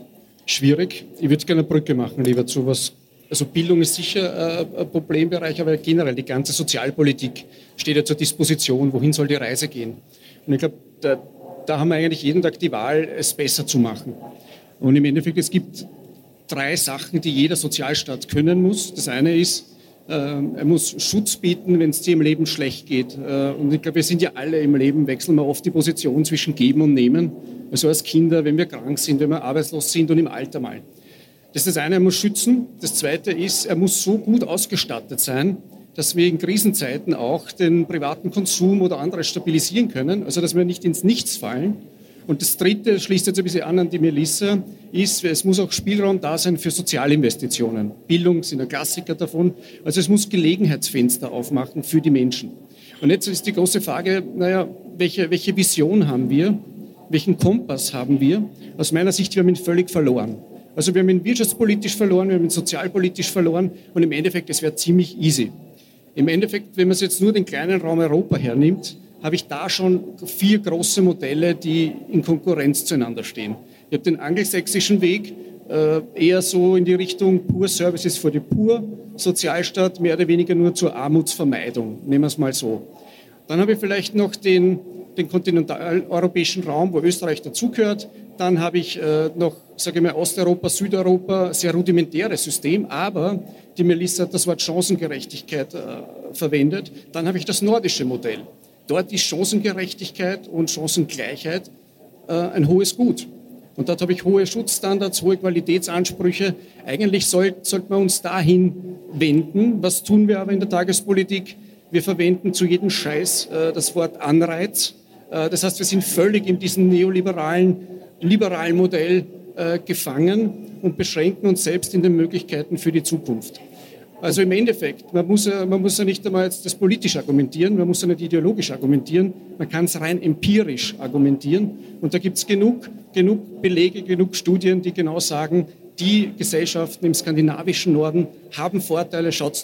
Schwierig. Ich würde gerne eine Brücke machen, lieber zu was. Also Bildung ist sicher äh, ein Problembereich, aber generell die ganze Sozialpolitik steht ja zur Disposition. Wohin soll die Reise gehen? Und ich glaube, da, da haben wir eigentlich jeden Tag die Wahl, es besser zu machen. Und im Endeffekt, es gibt drei Sachen, die jeder Sozialstaat können muss. Das eine ist, äh, er muss Schutz bieten, wenn es dir im Leben schlecht geht. Äh, und ich glaube, wir sind ja alle im Leben, wechseln wir oft die Position zwischen Geben und Nehmen. Also als Kinder, wenn wir krank sind, wenn wir arbeitslos sind und im Alter mal. Das ist das eine, er muss schützen. Das zweite ist, er muss so gut ausgestattet sein, dass wir in Krisenzeiten auch den privaten Konsum oder anderes stabilisieren können, also dass wir nicht ins Nichts fallen. Und das Dritte, schließt jetzt ein bisschen an an die Melissa, ist, es muss auch Spielraum da sein für Sozialinvestitionen. Bildung sind ein Klassiker davon. Also es muss Gelegenheitsfenster aufmachen für die Menschen. Und jetzt ist die große Frage, naja, welche, welche Vision haben wir? Welchen Kompass haben wir? Aus meiner Sicht, wir haben ihn völlig verloren. Also wir haben ihn wirtschaftspolitisch verloren, wir haben ihn sozialpolitisch verloren und im Endeffekt, es wäre ziemlich easy. Im Endeffekt, wenn man jetzt nur den kleinen Raum Europa hernimmt, habe ich da schon vier große Modelle, die in Konkurrenz zueinander stehen. Ich habe den angelsächsischen Weg, äh, eher so in die Richtung Pur Services for the Pur, Sozialstaat, mehr oder weniger nur zur Armutsvermeidung, nehmen wir es mal so. Dann habe ich vielleicht noch den den kontinentaleuropäischen Raum, wo Österreich dazugehört. Dann habe ich äh, noch, sage ich mal, Osteuropa, Südeuropa, sehr rudimentäres System, aber die Melissa hat das Wort Chancengerechtigkeit äh, verwendet. Dann habe ich das nordische Modell. Dort ist Chancengerechtigkeit und Chancengleichheit äh, ein hohes Gut. Und dort habe ich hohe Schutzstandards, hohe Qualitätsansprüche. Eigentlich soll, sollte man uns dahin wenden. Was tun wir aber in der Tagespolitik? Wir verwenden zu jedem Scheiß äh, das Wort Anreiz. Äh, das heißt, wir sind völlig in diesem neoliberalen liberalen Modell äh, gefangen und beschränken uns selbst in den Möglichkeiten für die Zukunft. Also im Endeffekt, man muss, ja, man muss ja nicht einmal das politisch argumentieren, man muss ja nicht ideologisch argumentieren, man kann es rein empirisch argumentieren. Und da gibt es genug, genug Belege, genug Studien, die genau sagen, die Gesellschaften im skandinavischen Norden haben Vorteile, schaut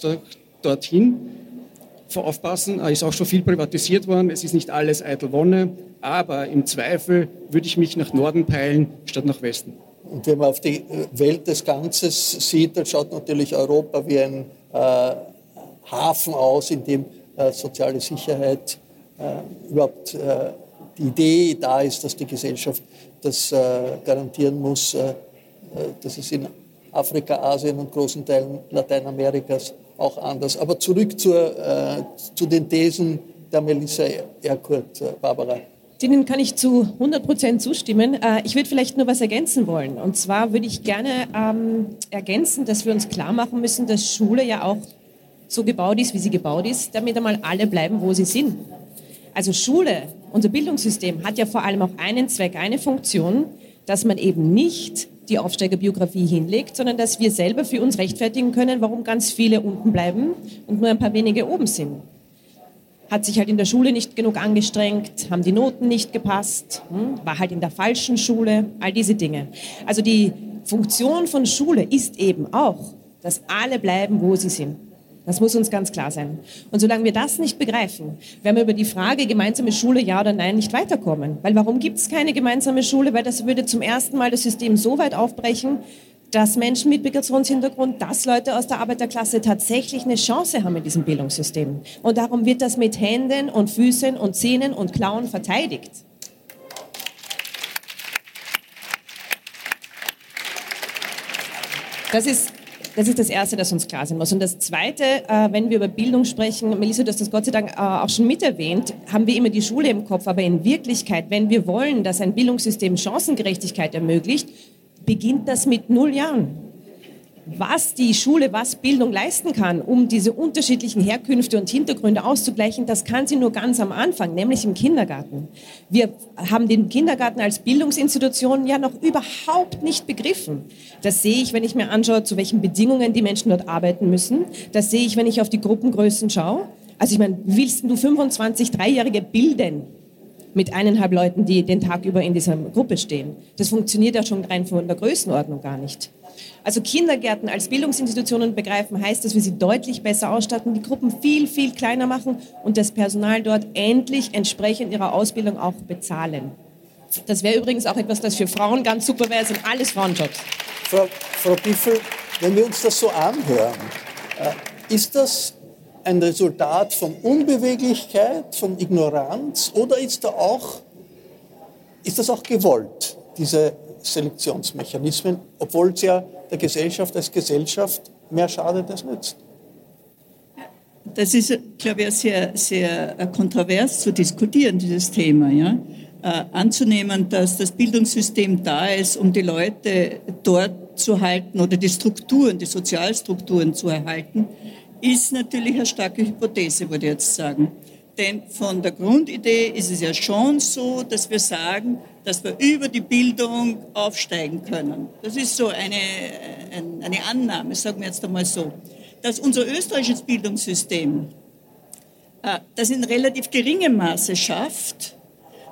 dorthin. Aufpassen, ist auch schon viel privatisiert worden, es ist nicht alles eitel Wonne, aber im Zweifel würde ich mich nach Norden peilen statt nach Westen. Und wenn man auf die Welt des Ganzen sieht, dann schaut natürlich Europa wie ein äh, Hafen aus, in dem äh, soziale Sicherheit äh, überhaupt äh, die Idee da ist, dass die Gesellschaft das äh, garantieren muss. Äh, das ist in Afrika, Asien und großen Teilen Lateinamerikas auch anders. Aber zurück zur, zu den Thesen der Melissa Erkurt, Barbara. Denen kann ich zu 100 Prozent zustimmen. Äh, ich würde vielleicht nur was ergänzen wollen. Und zwar würde ich gerne ähm, ergänzen, dass wir uns klar machen müssen, dass Schule ja auch so gebaut ist, wie sie gebaut ist, damit einmal alle bleiben, wo sie sind. Also Schule, unser Bildungssystem hat ja vor allem auch einen Zweck, eine Funktion, dass man eben nicht die Aufsteigerbiografie hinlegt, sondern dass wir selber für uns rechtfertigen können, warum ganz viele unten bleiben und nur ein paar wenige oben sind hat sich halt in der Schule nicht genug angestrengt, haben die Noten nicht gepasst, hm, war halt in der falschen Schule, all diese Dinge. Also die Funktion von Schule ist eben auch, dass alle bleiben, wo sie sind. Das muss uns ganz klar sein. Und solange wir das nicht begreifen, werden wir über die Frage gemeinsame Schule ja oder nein nicht weiterkommen. Weil warum gibt es keine gemeinsame Schule? Weil das würde zum ersten Mal das System so weit aufbrechen, dass Menschen mit Migrationshintergrund, dass Leute aus der Arbeiterklasse tatsächlich eine Chance haben in diesem Bildungssystem. Und darum wird das mit Händen und Füßen und Zähnen und Klauen verteidigt. Das ist, das ist das Erste, das uns klar sein muss. Und das Zweite, äh, wenn wir über Bildung sprechen, Melissa, du hast das Gott sei Dank äh, auch schon miterwähnt, haben wir immer die Schule im Kopf. Aber in Wirklichkeit, wenn wir wollen, dass ein Bildungssystem Chancengerechtigkeit ermöglicht, beginnt das mit null Jahren. Was die Schule, was Bildung leisten kann, um diese unterschiedlichen Herkünfte und Hintergründe auszugleichen, das kann sie nur ganz am Anfang, nämlich im Kindergarten. Wir haben den Kindergarten als Bildungsinstitution ja noch überhaupt nicht begriffen. Das sehe ich, wenn ich mir anschaue, zu welchen Bedingungen die Menschen dort arbeiten müssen. Das sehe ich, wenn ich auf die Gruppengrößen schaue. Also ich meine, willst du 25 Dreijährige bilden? Mit eineinhalb Leuten, die den Tag über in dieser Gruppe stehen. Das funktioniert ja schon rein von der Größenordnung gar nicht. Also Kindergärten als Bildungsinstitutionen begreifen heißt, dass wir sie deutlich besser ausstatten, die Gruppen viel, viel kleiner machen und das Personal dort endlich entsprechend ihrer Ausbildung auch bezahlen. Das wäre übrigens auch etwas, das für Frauen ganz super wäre, sind alles Frauenjobs. Frau, Frau Biffel, wenn wir uns das so anhören, äh, ist das ein Resultat von Unbeweglichkeit, von Ignoranz oder ist, da auch, ist das auch gewollt, diese Selektionsmechanismen, obwohl es ja der Gesellschaft als Gesellschaft mehr schadet als nützt? Das ist, glaube ich, sehr, sehr kontrovers zu diskutieren, dieses Thema. Ja? Äh, anzunehmen, dass das Bildungssystem da ist, um die Leute dort zu halten oder die Strukturen, die Sozialstrukturen zu erhalten, ist natürlich eine starke Hypothese, würde ich jetzt sagen. Denn von der Grundidee ist es ja schon so, dass wir sagen, dass wir über die Bildung aufsteigen können. Das ist so eine, eine Annahme, sagen wir jetzt einmal so. Dass unser österreichisches Bildungssystem äh, das in relativ geringem Maße schafft,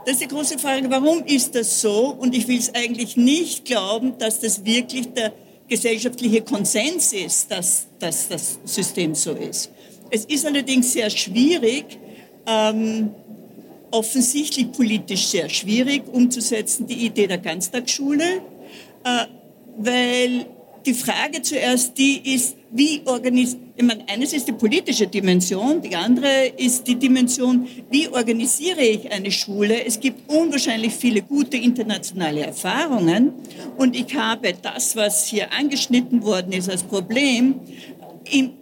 das ist die große Frage, warum ist das so? Und ich will es eigentlich nicht glauben, dass das wirklich der gesellschaftliche Konsens ist, dass, dass das System so ist. Es ist allerdings sehr schwierig, ähm, offensichtlich politisch sehr schwierig umzusetzen, die Idee der Ganztagsschule, äh, weil die Frage zuerst, die ist, wie organisiert, ich meine, eines ist die politische Dimension, die andere ist die Dimension, wie organisiere ich eine Schule. Es gibt unwahrscheinlich viele gute internationale Erfahrungen und ich habe das, was hier angeschnitten worden ist als Problem, in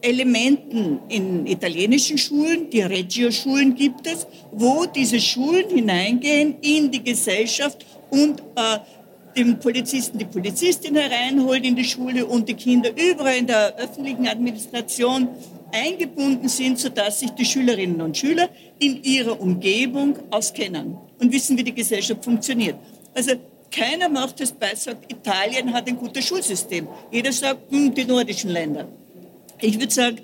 Elementen in italienischen Schulen, die Reggio-Schulen gibt es, wo diese Schulen hineingehen in die Gesellschaft und äh, den Polizisten die Polizistin hereinholen in die Schule und die Kinder überall in der öffentlichen Administration eingebunden sind, sodass sich die Schülerinnen und Schüler in ihrer Umgebung auskennen und wissen, wie die Gesellschaft funktioniert. Also keiner macht es bei, sagt, Italien hat ein gutes Schulsystem. Jeder sagt, hm, die nordischen Länder. Ich würde sagen,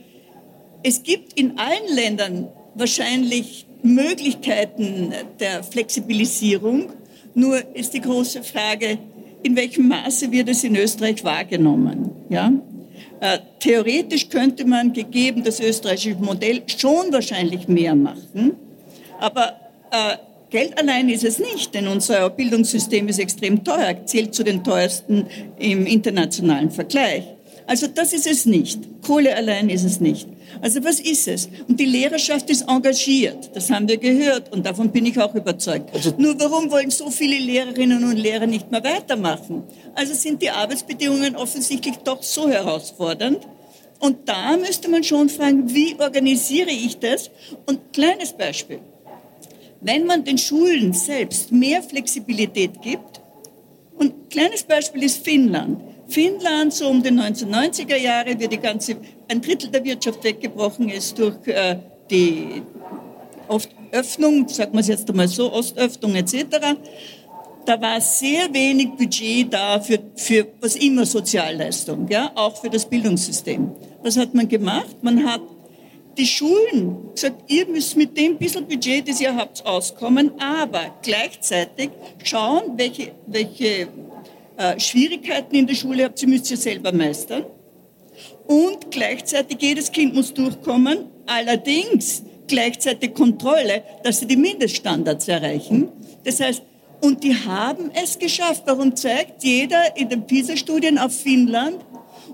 es gibt in allen Ländern wahrscheinlich Möglichkeiten der Flexibilisierung. Nur ist die große Frage, in welchem Maße wird es in Österreich wahrgenommen? Ja? Äh, theoretisch könnte man, gegeben das österreichische Modell, schon wahrscheinlich mehr machen. Aber äh, Geld allein ist es nicht, denn unser Bildungssystem ist extrem teuer, zählt zu den teuersten im internationalen Vergleich. Also das ist es nicht. Kohle allein ist es nicht. Also was ist es? Und die Lehrerschaft ist engagiert. Das haben wir gehört und davon bin ich auch überzeugt. Also Nur warum wollen so viele Lehrerinnen und Lehrer nicht mehr weitermachen? Also sind die Arbeitsbedingungen offensichtlich doch so herausfordernd. Und da müsste man schon fragen, wie organisiere ich das? Und kleines Beispiel. Wenn man den Schulen selbst mehr Flexibilität gibt, und kleines Beispiel ist Finnland. Finnland, so um die 1990er Jahre, wie die ganze, ein Drittel der Wirtschaft weggebrochen ist durch äh, die Öffnung, sagen wir es jetzt einmal so, Ostöffnung etc., da war sehr wenig Budget da für, für was immer Sozialleistung, ja, auch für das Bildungssystem. Was hat man gemacht? Man hat die Schulen gesagt, ihr müsst mit dem bisschen Budget, das ihr habt, auskommen, aber gleichzeitig schauen, welche, welche äh, Schwierigkeiten in der Schule habt, sie müsst ihr selber meistern. Und gleichzeitig jedes Kind muss durchkommen, allerdings gleichzeitig Kontrolle, dass sie die Mindeststandards erreichen. Das heißt, und die haben es geschafft. Warum zeigt jeder in den PISA-Studien auf Finnland?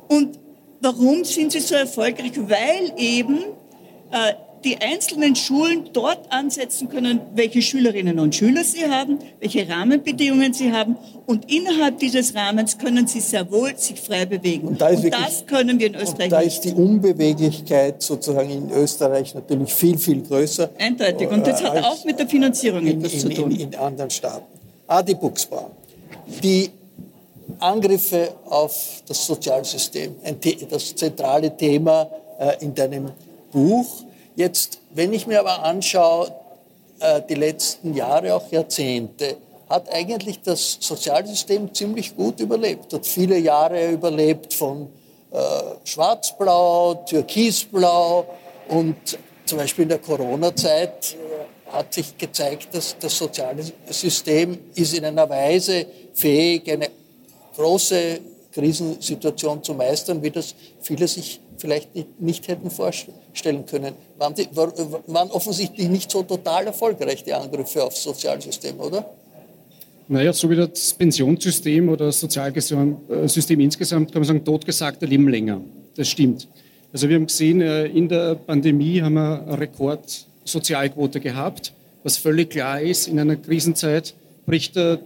Und warum sind sie so erfolgreich? Weil eben äh, die einzelnen Schulen dort ansetzen können, welche Schülerinnen und Schüler sie haben, welche Rahmenbedingungen sie haben. Und innerhalb dieses Rahmens können sie sehr wohl sich frei bewegen. Und, da und wirklich, das können wir in Österreich. Und da ist die Unbeweglichkeit sozusagen in Österreich natürlich viel, viel größer. Eindeutig. Und das hat auch mit der Finanzierung in, etwas in, zu tun. In, in anderen Staaten. Adi Buchsbaum. Die Angriffe auf das Sozialsystem, das zentrale Thema äh, in deinem Buch. Jetzt, wenn ich mir aber anschaue, äh, die letzten Jahre, auch Jahrzehnte, hat eigentlich das Sozialsystem ziemlich gut überlebt, hat viele Jahre überlebt von äh, Schwarzblau, Türkisblau und zum Beispiel in der Corona-Zeit hat sich gezeigt, dass das soziale System ist in einer Weise fähig, eine große Krisensituation zu meistern, wie das viele sich vielleicht nicht, nicht hätten vorstellen können. Waren, die, waren offensichtlich nicht so total erfolgreich, die Angriffe aufs Sozialsystem, oder? Naja, so wie das Pensionssystem oder das Sozialsystem insgesamt, kann man sagen, totgesagte leben länger. Das stimmt. Also wir haben gesehen, äh, in der Pandemie haben wir eine Rekordsozialquote gehabt, was völlig klar ist, in einer Krisenzeit bricht der,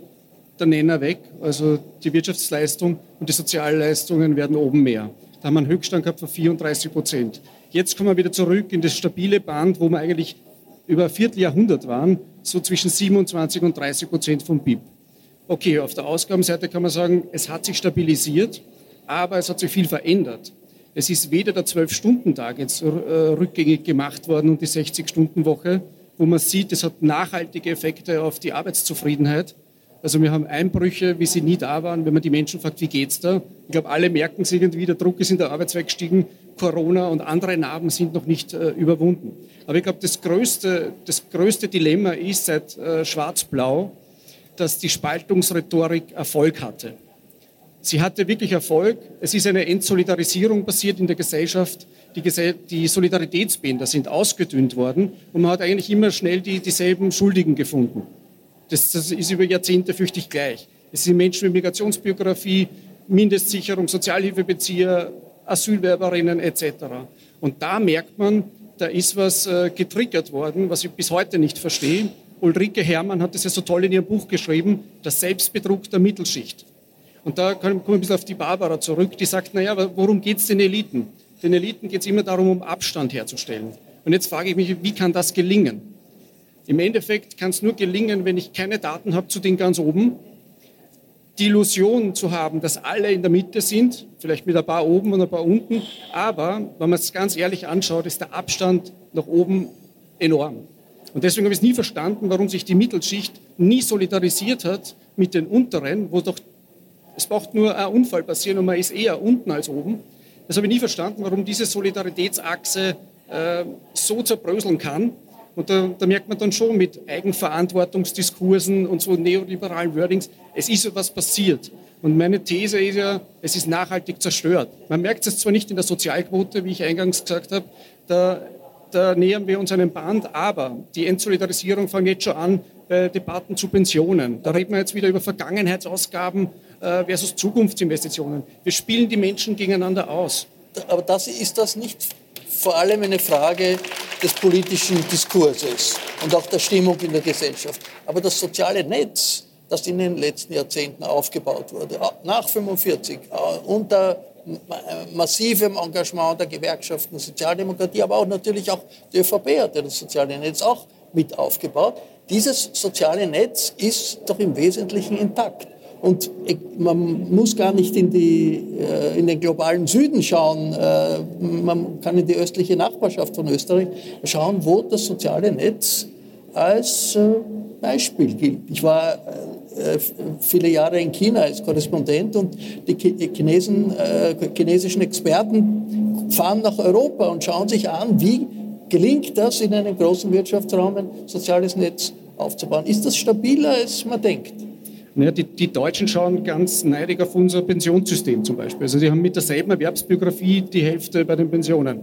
der Nenner weg, also die Wirtschaftsleistung und die Sozialleistungen werden oben mehr. Da haben wir einen Höchststand gehabt von 34 Prozent. Jetzt kommen wir wieder zurück in das stabile Band, wo wir eigentlich über ein Vierteljahrhundert waren, so zwischen 27 und 30 Prozent vom BIP. Okay, auf der Ausgabenseite kann man sagen, es hat sich stabilisiert, aber es hat sich viel verändert. Es ist weder der 12-Stunden-Tag jetzt äh, rückgängig gemacht worden und die 60-Stunden-Woche, wo man sieht, es hat nachhaltige Effekte auf die Arbeitszufriedenheit, also wir haben Einbrüche, wie sie nie da waren, wenn man die Menschen fragt, wie geht's da? Ich glaube, alle merken es irgendwie, der Druck ist in der Arbeitswelt gestiegen, Corona und andere Narben sind noch nicht äh, überwunden. Aber ich glaube, das größte, das größte Dilemma ist seit äh, Schwarz-Blau, dass die Spaltungsrhetorik Erfolg hatte. Sie hatte wirklich Erfolg. Es ist eine Entsolidarisierung passiert in der Gesellschaft. Die, Gesell die Solidaritätsbänder sind ausgedünnt worden und man hat eigentlich immer schnell die, dieselben Schuldigen gefunden. Das, das ist über Jahrzehnte fürchte ich gleich. Es sind Menschen mit Migrationsbiografie, Mindestsicherung, Sozialhilfebezieher, Asylwerberinnen etc. Und da merkt man, da ist was äh, getriggert worden, was ich bis heute nicht verstehe. Ulrike Herrmann hat es ja so toll in ihrem Buch geschrieben, der Selbstbetrug der Mittelschicht. Und da komme ich ein bisschen auf die Barbara zurück, die sagt, naja, worum geht es den Eliten? Den Eliten geht es immer darum, um Abstand herzustellen. Und jetzt frage ich mich, wie kann das gelingen? Im Endeffekt kann es nur gelingen, wenn ich keine Daten habe zu den ganz oben, die Illusion zu haben, dass alle in der Mitte sind, vielleicht mit ein paar oben und ein paar unten, aber wenn man es ganz ehrlich anschaut, ist der Abstand nach oben enorm. Und deswegen habe ich es nie verstanden, warum sich die Mittelschicht nie solidarisiert hat mit den Unteren, wo doch es braucht nur ein Unfall passieren und man ist eher unten als oben. Das habe ich nie verstanden, warum diese Solidaritätsachse äh, so zerbröseln kann. Und da, da, merkt man dann schon mit Eigenverantwortungsdiskursen und so neoliberalen Wordings, es ist etwas passiert. Und meine These ist ja, es ist nachhaltig zerstört. Man merkt es zwar nicht in der Sozialquote, wie ich eingangs gesagt habe, da, da nähern wir uns einem Band, aber die Entsolidarisierung fängt jetzt schon an bei Debatten zu Pensionen. Da reden wir jetzt wieder über Vergangenheitsausgaben äh, versus Zukunftsinvestitionen. Wir spielen die Menschen gegeneinander aus. Aber das ist das nicht vor allem eine Frage des politischen Diskurses und auch der Stimmung in der Gesellschaft. Aber das soziale Netz, das in den letzten Jahrzehnten aufgebaut wurde, nach 1945, unter massivem Engagement der Gewerkschaften Sozialdemokratie, aber auch natürlich auch die ÖVP hat ja das soziale Netz auch mit aufgebaut. Dieses soziale Netz ist doch im Wesentlichen intakt. Und man muss gar nicht in, die, äh, in den globalen Süden schauen, äh, man kann in die östliche Nachbarschaft von Österreich schauen, wo das soziale Netz als äh, Beispiel gilt. Ich war viele Jahre in China als Korrespondent und die Chinesen, chinesischen Experten fahren nach Europa und schauen sich an, wie gelingt das in einem großen Wirtschaftsraum ein soziales Netz aufzubauen. Ist das stabiler, als man denkt? Naja, die, die, Deutschen schauen ganz neidig auf unser Pensionssystem zum Beispiel. Also die haben mit derselben Erwerbsbiografie die Hälfte bei den Pensionen.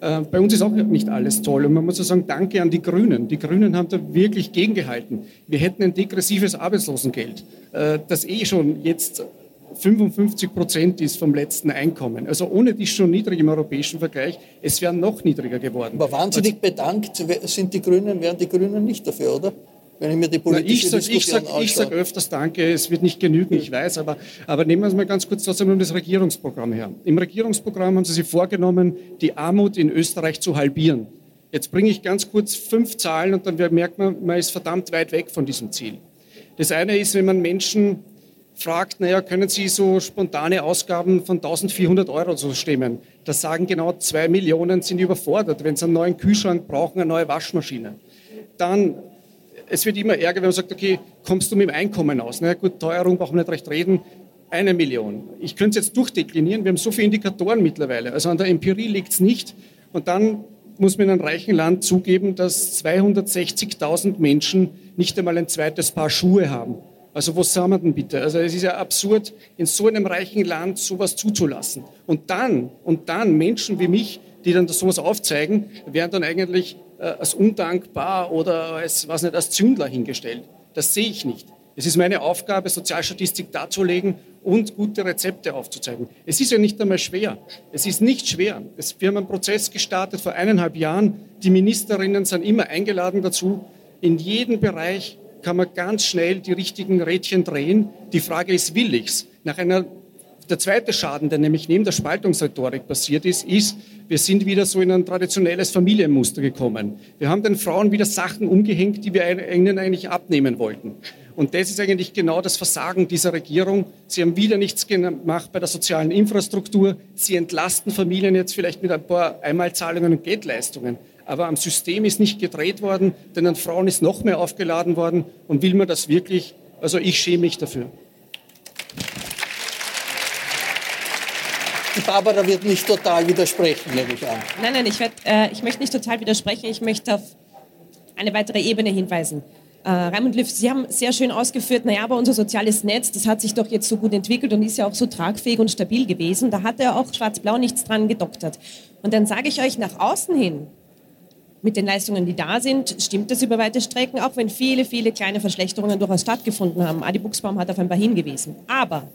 Äh, bei uns ist auch nicht alles toll. Und man muss sagen, danke an die Grünen. Die Grünen haben da wirklich gegengehalten. Wir hätten ein degressives Arbeitslosengeld, äh, das eh schon jetzt 55 Prozent ist vom letzten Einkommen. Also ohne die schon niedrig im europäischen Vergleich. Es wäre noch niedriger geworden. Aber wahnsinnig also, bedankt sind die Grünen, wären die Grünen nicht dafür, oder? Wenn ich mir die politische Na, ich sag, Diskussion ich sag, sage öfters Danke, es wird nicht genügen, ich weiß, aber, aber nehmen wir es mal ganz kurz trotzdem um das Regierungsprogramm her. Im Regierungsprogramm haben Sie sich vorgenommen, die Armut in Österreich zu halbieren. Jetzt bringe ich ganz kurz fünf Zahlen und dann merkt man, man ist verdammt weit weg von diesem Ziel. Das eine ist, wenn man Menschen fragt, naja, können Sie so spontane Ausgaben von 1400 Euro so stemmen? Das sagen genau zwei Millionen sind überfordert, wenn sie einen neuen Kühlschrank brauchen, eine neue Waschmaschine. Dann es wird immer ärger, wenn man sagt, okay, kommst du mit dem Einkommen aus? Na gut, Teuerung brauchen wir nicht recht reden. Eine Million. Ich könnte es jetzt durchdeklinieren. Wir haben so viele Indikatoren mittlerweile. Also an der Empirie liegt es nicht. Und dann muss man in einem reichen Land zugeben, dass 260.000 Menschen nicht einmal ein zweites Paar Schuhe haben. Also wo sind wir denn bitte? Also es ist ja absurd, in so einem reichen Land sowas zuzulassen. Und dann, und dann Menschen wie mich, die dann sowas aufzeigen, werden dann eigentlich als undankbar oder als, was nicht, als Zündler hingestellt. Das sehe ich nicht. Es ist meine Aufgabe, Sozialstatistik darzulegen und gute Rezepte aufzuzeigen. Es ist ja nicht einmal schwer. Es ist nicht schwer. wir haben einen Prozess gestartet vor eineinhalb Jahren. Die Ministerinnen sind immer eingeladen dazu. In jedem Bereich kann man ganz schnell die richtigen Rädchen drehen. Die Frage ist, will? Nach einer der zweite Schaden, der nämlich neben der Spaltungsrhetorik passiert ist, ist, wir sind wieder so in ein traditionelles Familienmuster gekommen. Wir haben den Frauen wieder Sachen umgehängt, die wir ihnen eigentlich abnehmen wollten. Und das ist eigentlich genau das Versagen dieser Regierung. Sie haben wieder nichts gemacht bei der sozialen Infrastruktur. Sie entlasten Familien jetzt vielleicht mit ein paar Einmalzahlungen und Geldleistungen. Aber am System ist nicht gedreht worden, denn an Frauen ist noch mehr aufgeladen worden. Und will man das wirklich? Also ich schäme mich dafür. Barbara wird nicht total widersprechen, nehme ich an. Nein, nein, ich, werd, äh, ich möchte nicht total widersprechen. Ich möchte auf eine weitere Ebene hinweisen. Äh, Raimund Liff, Sie haben sehr schön ausgeführt, naja, aber unser soziales Netz, das hat sich doch jetzt so gut entwickelt und ist ja auch so tragfähig und stabil gewesen. Da hat ja auch Schwarz-Blau nichts dran gedoktert. Und dann sage ich euch nach außen hin, mit den Leistungen, die da sind, stimmt das über weite Strecken, auch wenn viele, viele kleine Verschlechterungen durchaus stattgefunden haben. Adi Buchsbaum hat auf ein paar hingewiesen. Aber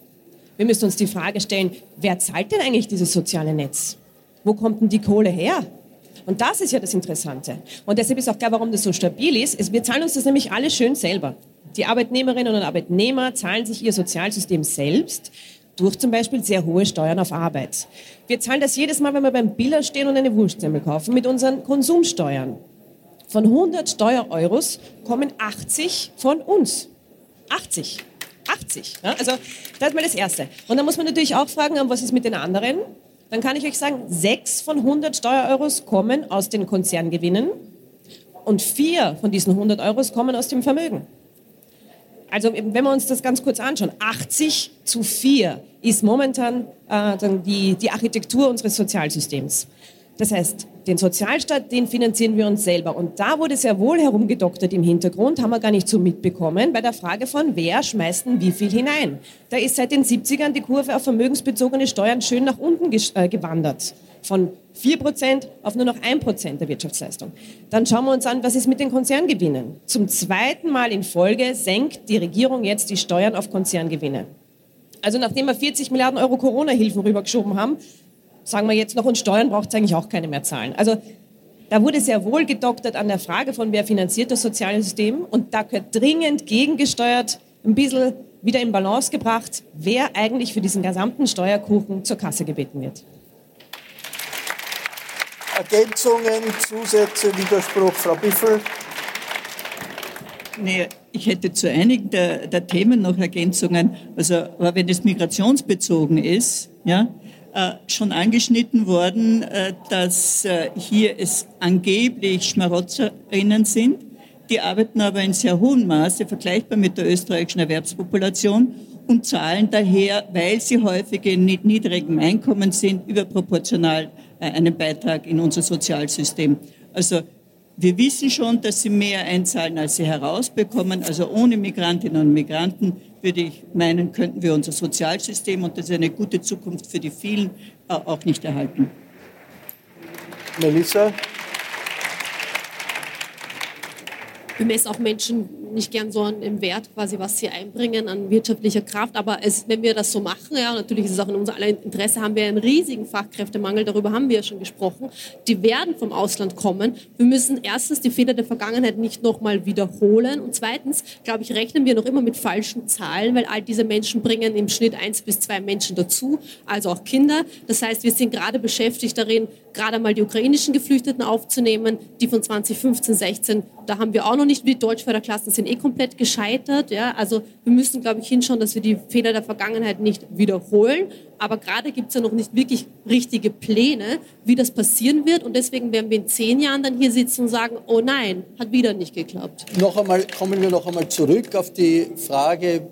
Wir müssen uns die Frage stellen, wer zahlt denn eigentlich dieses soziale Netz? Wo kommt denn die Kohle her? Und das ist ja das Interessante. Und deshalb ist auch klar, warum das so stabil ist. Wir zahlen uns das nämlich alle schön selber. Die Arbeitnehmerinnen und Arbeitnehmer zahlen sich ihr Sozialsystem selbst durch zum Beispiel sehr hohe Steuern auf Arbeit. Wir zahlen das jedes Mal, wenn wir beim Biller stehen und eine Wurstsemmel kaufen, mit unseren Konsumsteuern. Von 100 Steuereuros kommen 80 von uns. 80. 80. Ja? Also das ist mal das Erste. Und dann muss man natürlich auch fragen, was ist mit den anderen? Dann kann ich euch sagen, 6 von 100 Steuereuros kommen aus den Konzerngewinnen und 4 von diesen 100 Euros kommen aus dem Vermögen. Also wenn wir uns das ganz kurz anschauen, 80 zu 4 ist momentan äh, die, die Architektur unseres Sozialsystems. Das heißt, den Sozialstaat, den finanzieren wir uns selber. Und da wurde sehr wohl herumgedoktert im Hintergrund, haben wir gar nicht so mitbekommen, bei der Frage von, wer schmeißt denn wie viel hinein. Da ist seit den 70ern die Kurve auf vermögensbezogene Steuern schön nach unten äh, gewandert. Von 4% auf nur noch 1% der Wirtschaftsleistung. Dann schauen wir uns an, was ist mit den Konzerngewinnen. Zum zweiten Mal in Folge senkt die Regierung jetzt die Steuern auf Konzerngewinne. Also nachdem wir 40 Milliarden Euro Corona-Hilfen rübergeschoben haben, sagen wir jetzt noch, und Steuern braucht es eigentlich auch keine mehr zahlen. Also da wurde sehr wohl gedoktert an der Frage von, wer finanziert das soziale System. Und da gehört dringend gegengesteuert, ein bisschen wieder in Balance gebracht, wer eigentlich für diesen gesamten Steuerkuchen zur Kasse gebeten wird. Ergänzungen, Zusätze, Widerspruch, Frau Biffel. Nee, ich hätte zu einigen der, der, Themen noch Ergänzungen. Also, wenn es migrationsbezogen ist, ja, äh, schon angeschnitten worden, äh, dass äh, hier es angeblich Schmarotzerinnen sind. Die arbeiten aber in sehr hohem Maße, vergleichbar mit der österreichischen Erwerbspopulation und zahlen daher, weil sie häufig in niedrigem Einkommen sind, überproportional äh, einen Beitrag in unser Sozialsystem. Also wir wissen schon, dass sie mehr einzahlen, als sie herausbekommen. Also ohne Migrantinnen und Migranten würde ich meinen, könnten wir unser Sozialsystem und das ist eine gute Zukunft für die vielen äh, auch nicht erhalten. Melissa? Wir messen auch Menschen nicht gern so im Wert, quasi, was sie einbringen an wirtschaftlicher Kraft. Aber es, wenn wir das so machen, ja, natürlich ist es auch in unser aller Interesse, haben wir einen riesigen Fachkräftemangel, darüber haben wir ja schon gesprochen. Die werden vom Ausland kommen. Wir müssen erstens die Fehler der Vergangenheit nicht nochmal wiederholen. Und zweitens, glaube ich, rechnen wir noch immer mit falschen Zahlen, weil all diese Menschen bringen im Schnitt eins bis zwei Menschen dazu, also auch Kinder. Das heißt, wir sind gerade beschäftigt darin, gerade mal die ukrainischen Geflüchteten aufzunehmen, die von 2015, 16, da haben wir auch noch nicht, die Deutschförderklassen sind eh komplett gescheitert. Ja? Also wir müssen, glaube ich, hinschauen, dass wir die Fehler der Vergangenheit nicht wiederholen. Aber gerade gibt es ja noch nicht wirklich richtige Pläne, wie das passieren wird. Und deswegen werden wir in zehn Jahren dann hier sitzen und sagen, oh nein, hat wieder nicht geklappt. Noch einmal, kommen wir noch einmal zurück auf die Frage,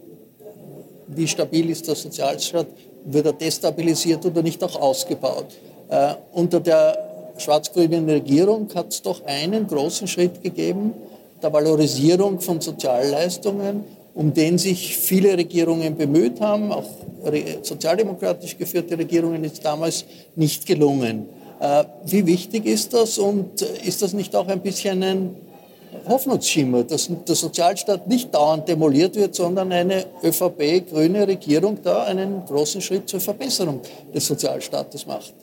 wie stabil ist der Sozialstaat? Wird er destabilisiert oder nicht auch ausgebaut? Äh, unter der schwarz-grünen Regierung hat es doch einen großen Schritt gegeben, der Valorisierung von Sozialleistungen, um den sich viele Regierungen bemüht haben. Auch sozialdemokratisch geführte Regierungen ist damals nicht gelungen. Äh, wie wichtig ist das und ist das nicht auch ein bisschen ein Hoffnungsschimmer, dass der Sozialstaat nicht dauernd demoliert wird, sondern eine ÖVP-grüne Regierung da einen großen Schritt zur Verbesserung des Sozialstaates macht?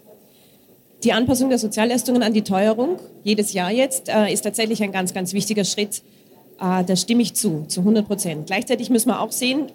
Die Anpassung der Sozialleistungen an die Teuerung, jedes Jahr jetzt, äh, ist tatsächlich ein ganz, ganz wichtiger Schritt. Äh, da stimme ich zu, zu 100 Prozent. Gleichzeitig müssen wir auch sehen,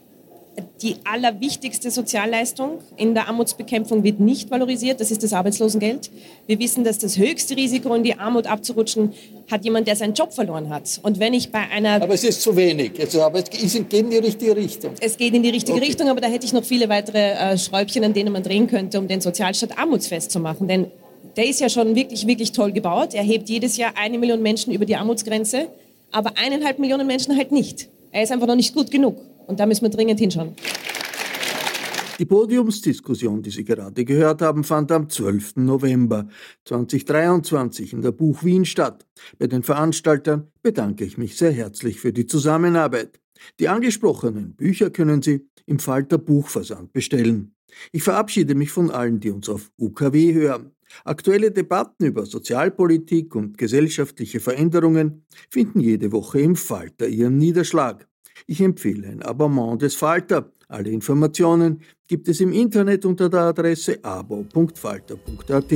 die allerwichtigste Sozialleistung in der Armutsbekämpfung wird nicht valorisiert, das ist das Arbeitslosengeld. Wir wissen, dass das höchste Risiko in die Armut abzurutschen hat jemand, der seinen Job verloren hat. Und wenn ich bei einer... Aber es ist zu wenig, also, aber es geht in die richtige Richtung. Es geht in die richtige okay. Richtung, aber da hätte ich noch viele weitere äh, Schräubchen, an denen man drehen könnte, um den Sozialstaat armutsfest zu machen. Denn der ist ja schon wirklich, wirklich toll gebaut. Er hebt jedes Jahr eine Million Menschen über die Armutsgrenze, aber eineinhalb Millionen Menschen halt nicht. Er ist einfach noch nicht gut genug. Und da müssen wir dringend hinschauen. Die Podiumsdiskussion, die Sie gerade gehört haben, fand am 12. November 2023 in der Buch Wien statt. Bei den Veranstaltern bedanke ich mich sehr herzlich für die Zusammenarbeit. Die angesprochenen Bücher können Sie im Falter Buchversand bestellen. Ich verabschiede mich von allen, die uns auf UKW hören. Aktuelle Debatten über Sozialpolitik und gesellschaftliche Veränderungen finden jede Woche im Falter ihren Niederschlag. Ich empfehle ein Abonnement des Falter Alle Informationen gibt es im Internet unter der Adresse abo.falter.at.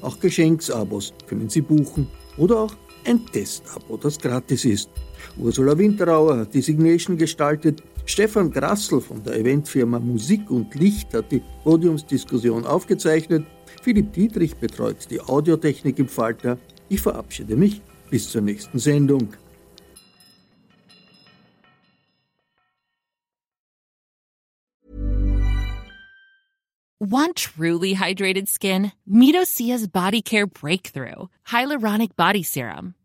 Auch Geschenksabos können Sie buchen oder auch ein Testabo, das gratis ist. Ursula Winterauer hat die Signation gestaltet. Stefan Grassel von der Eventfirma Musik und Licht hat die Podiumsdiskussion aufgezeichnet. Philipp Dietrich betreut die Audiotechnik im Falter. Ich verabschiede mich bis zur nächsten Sendung. Want truly hydrated skin? Osea's Body Care Breakthrough Hyaluronic Body Serum.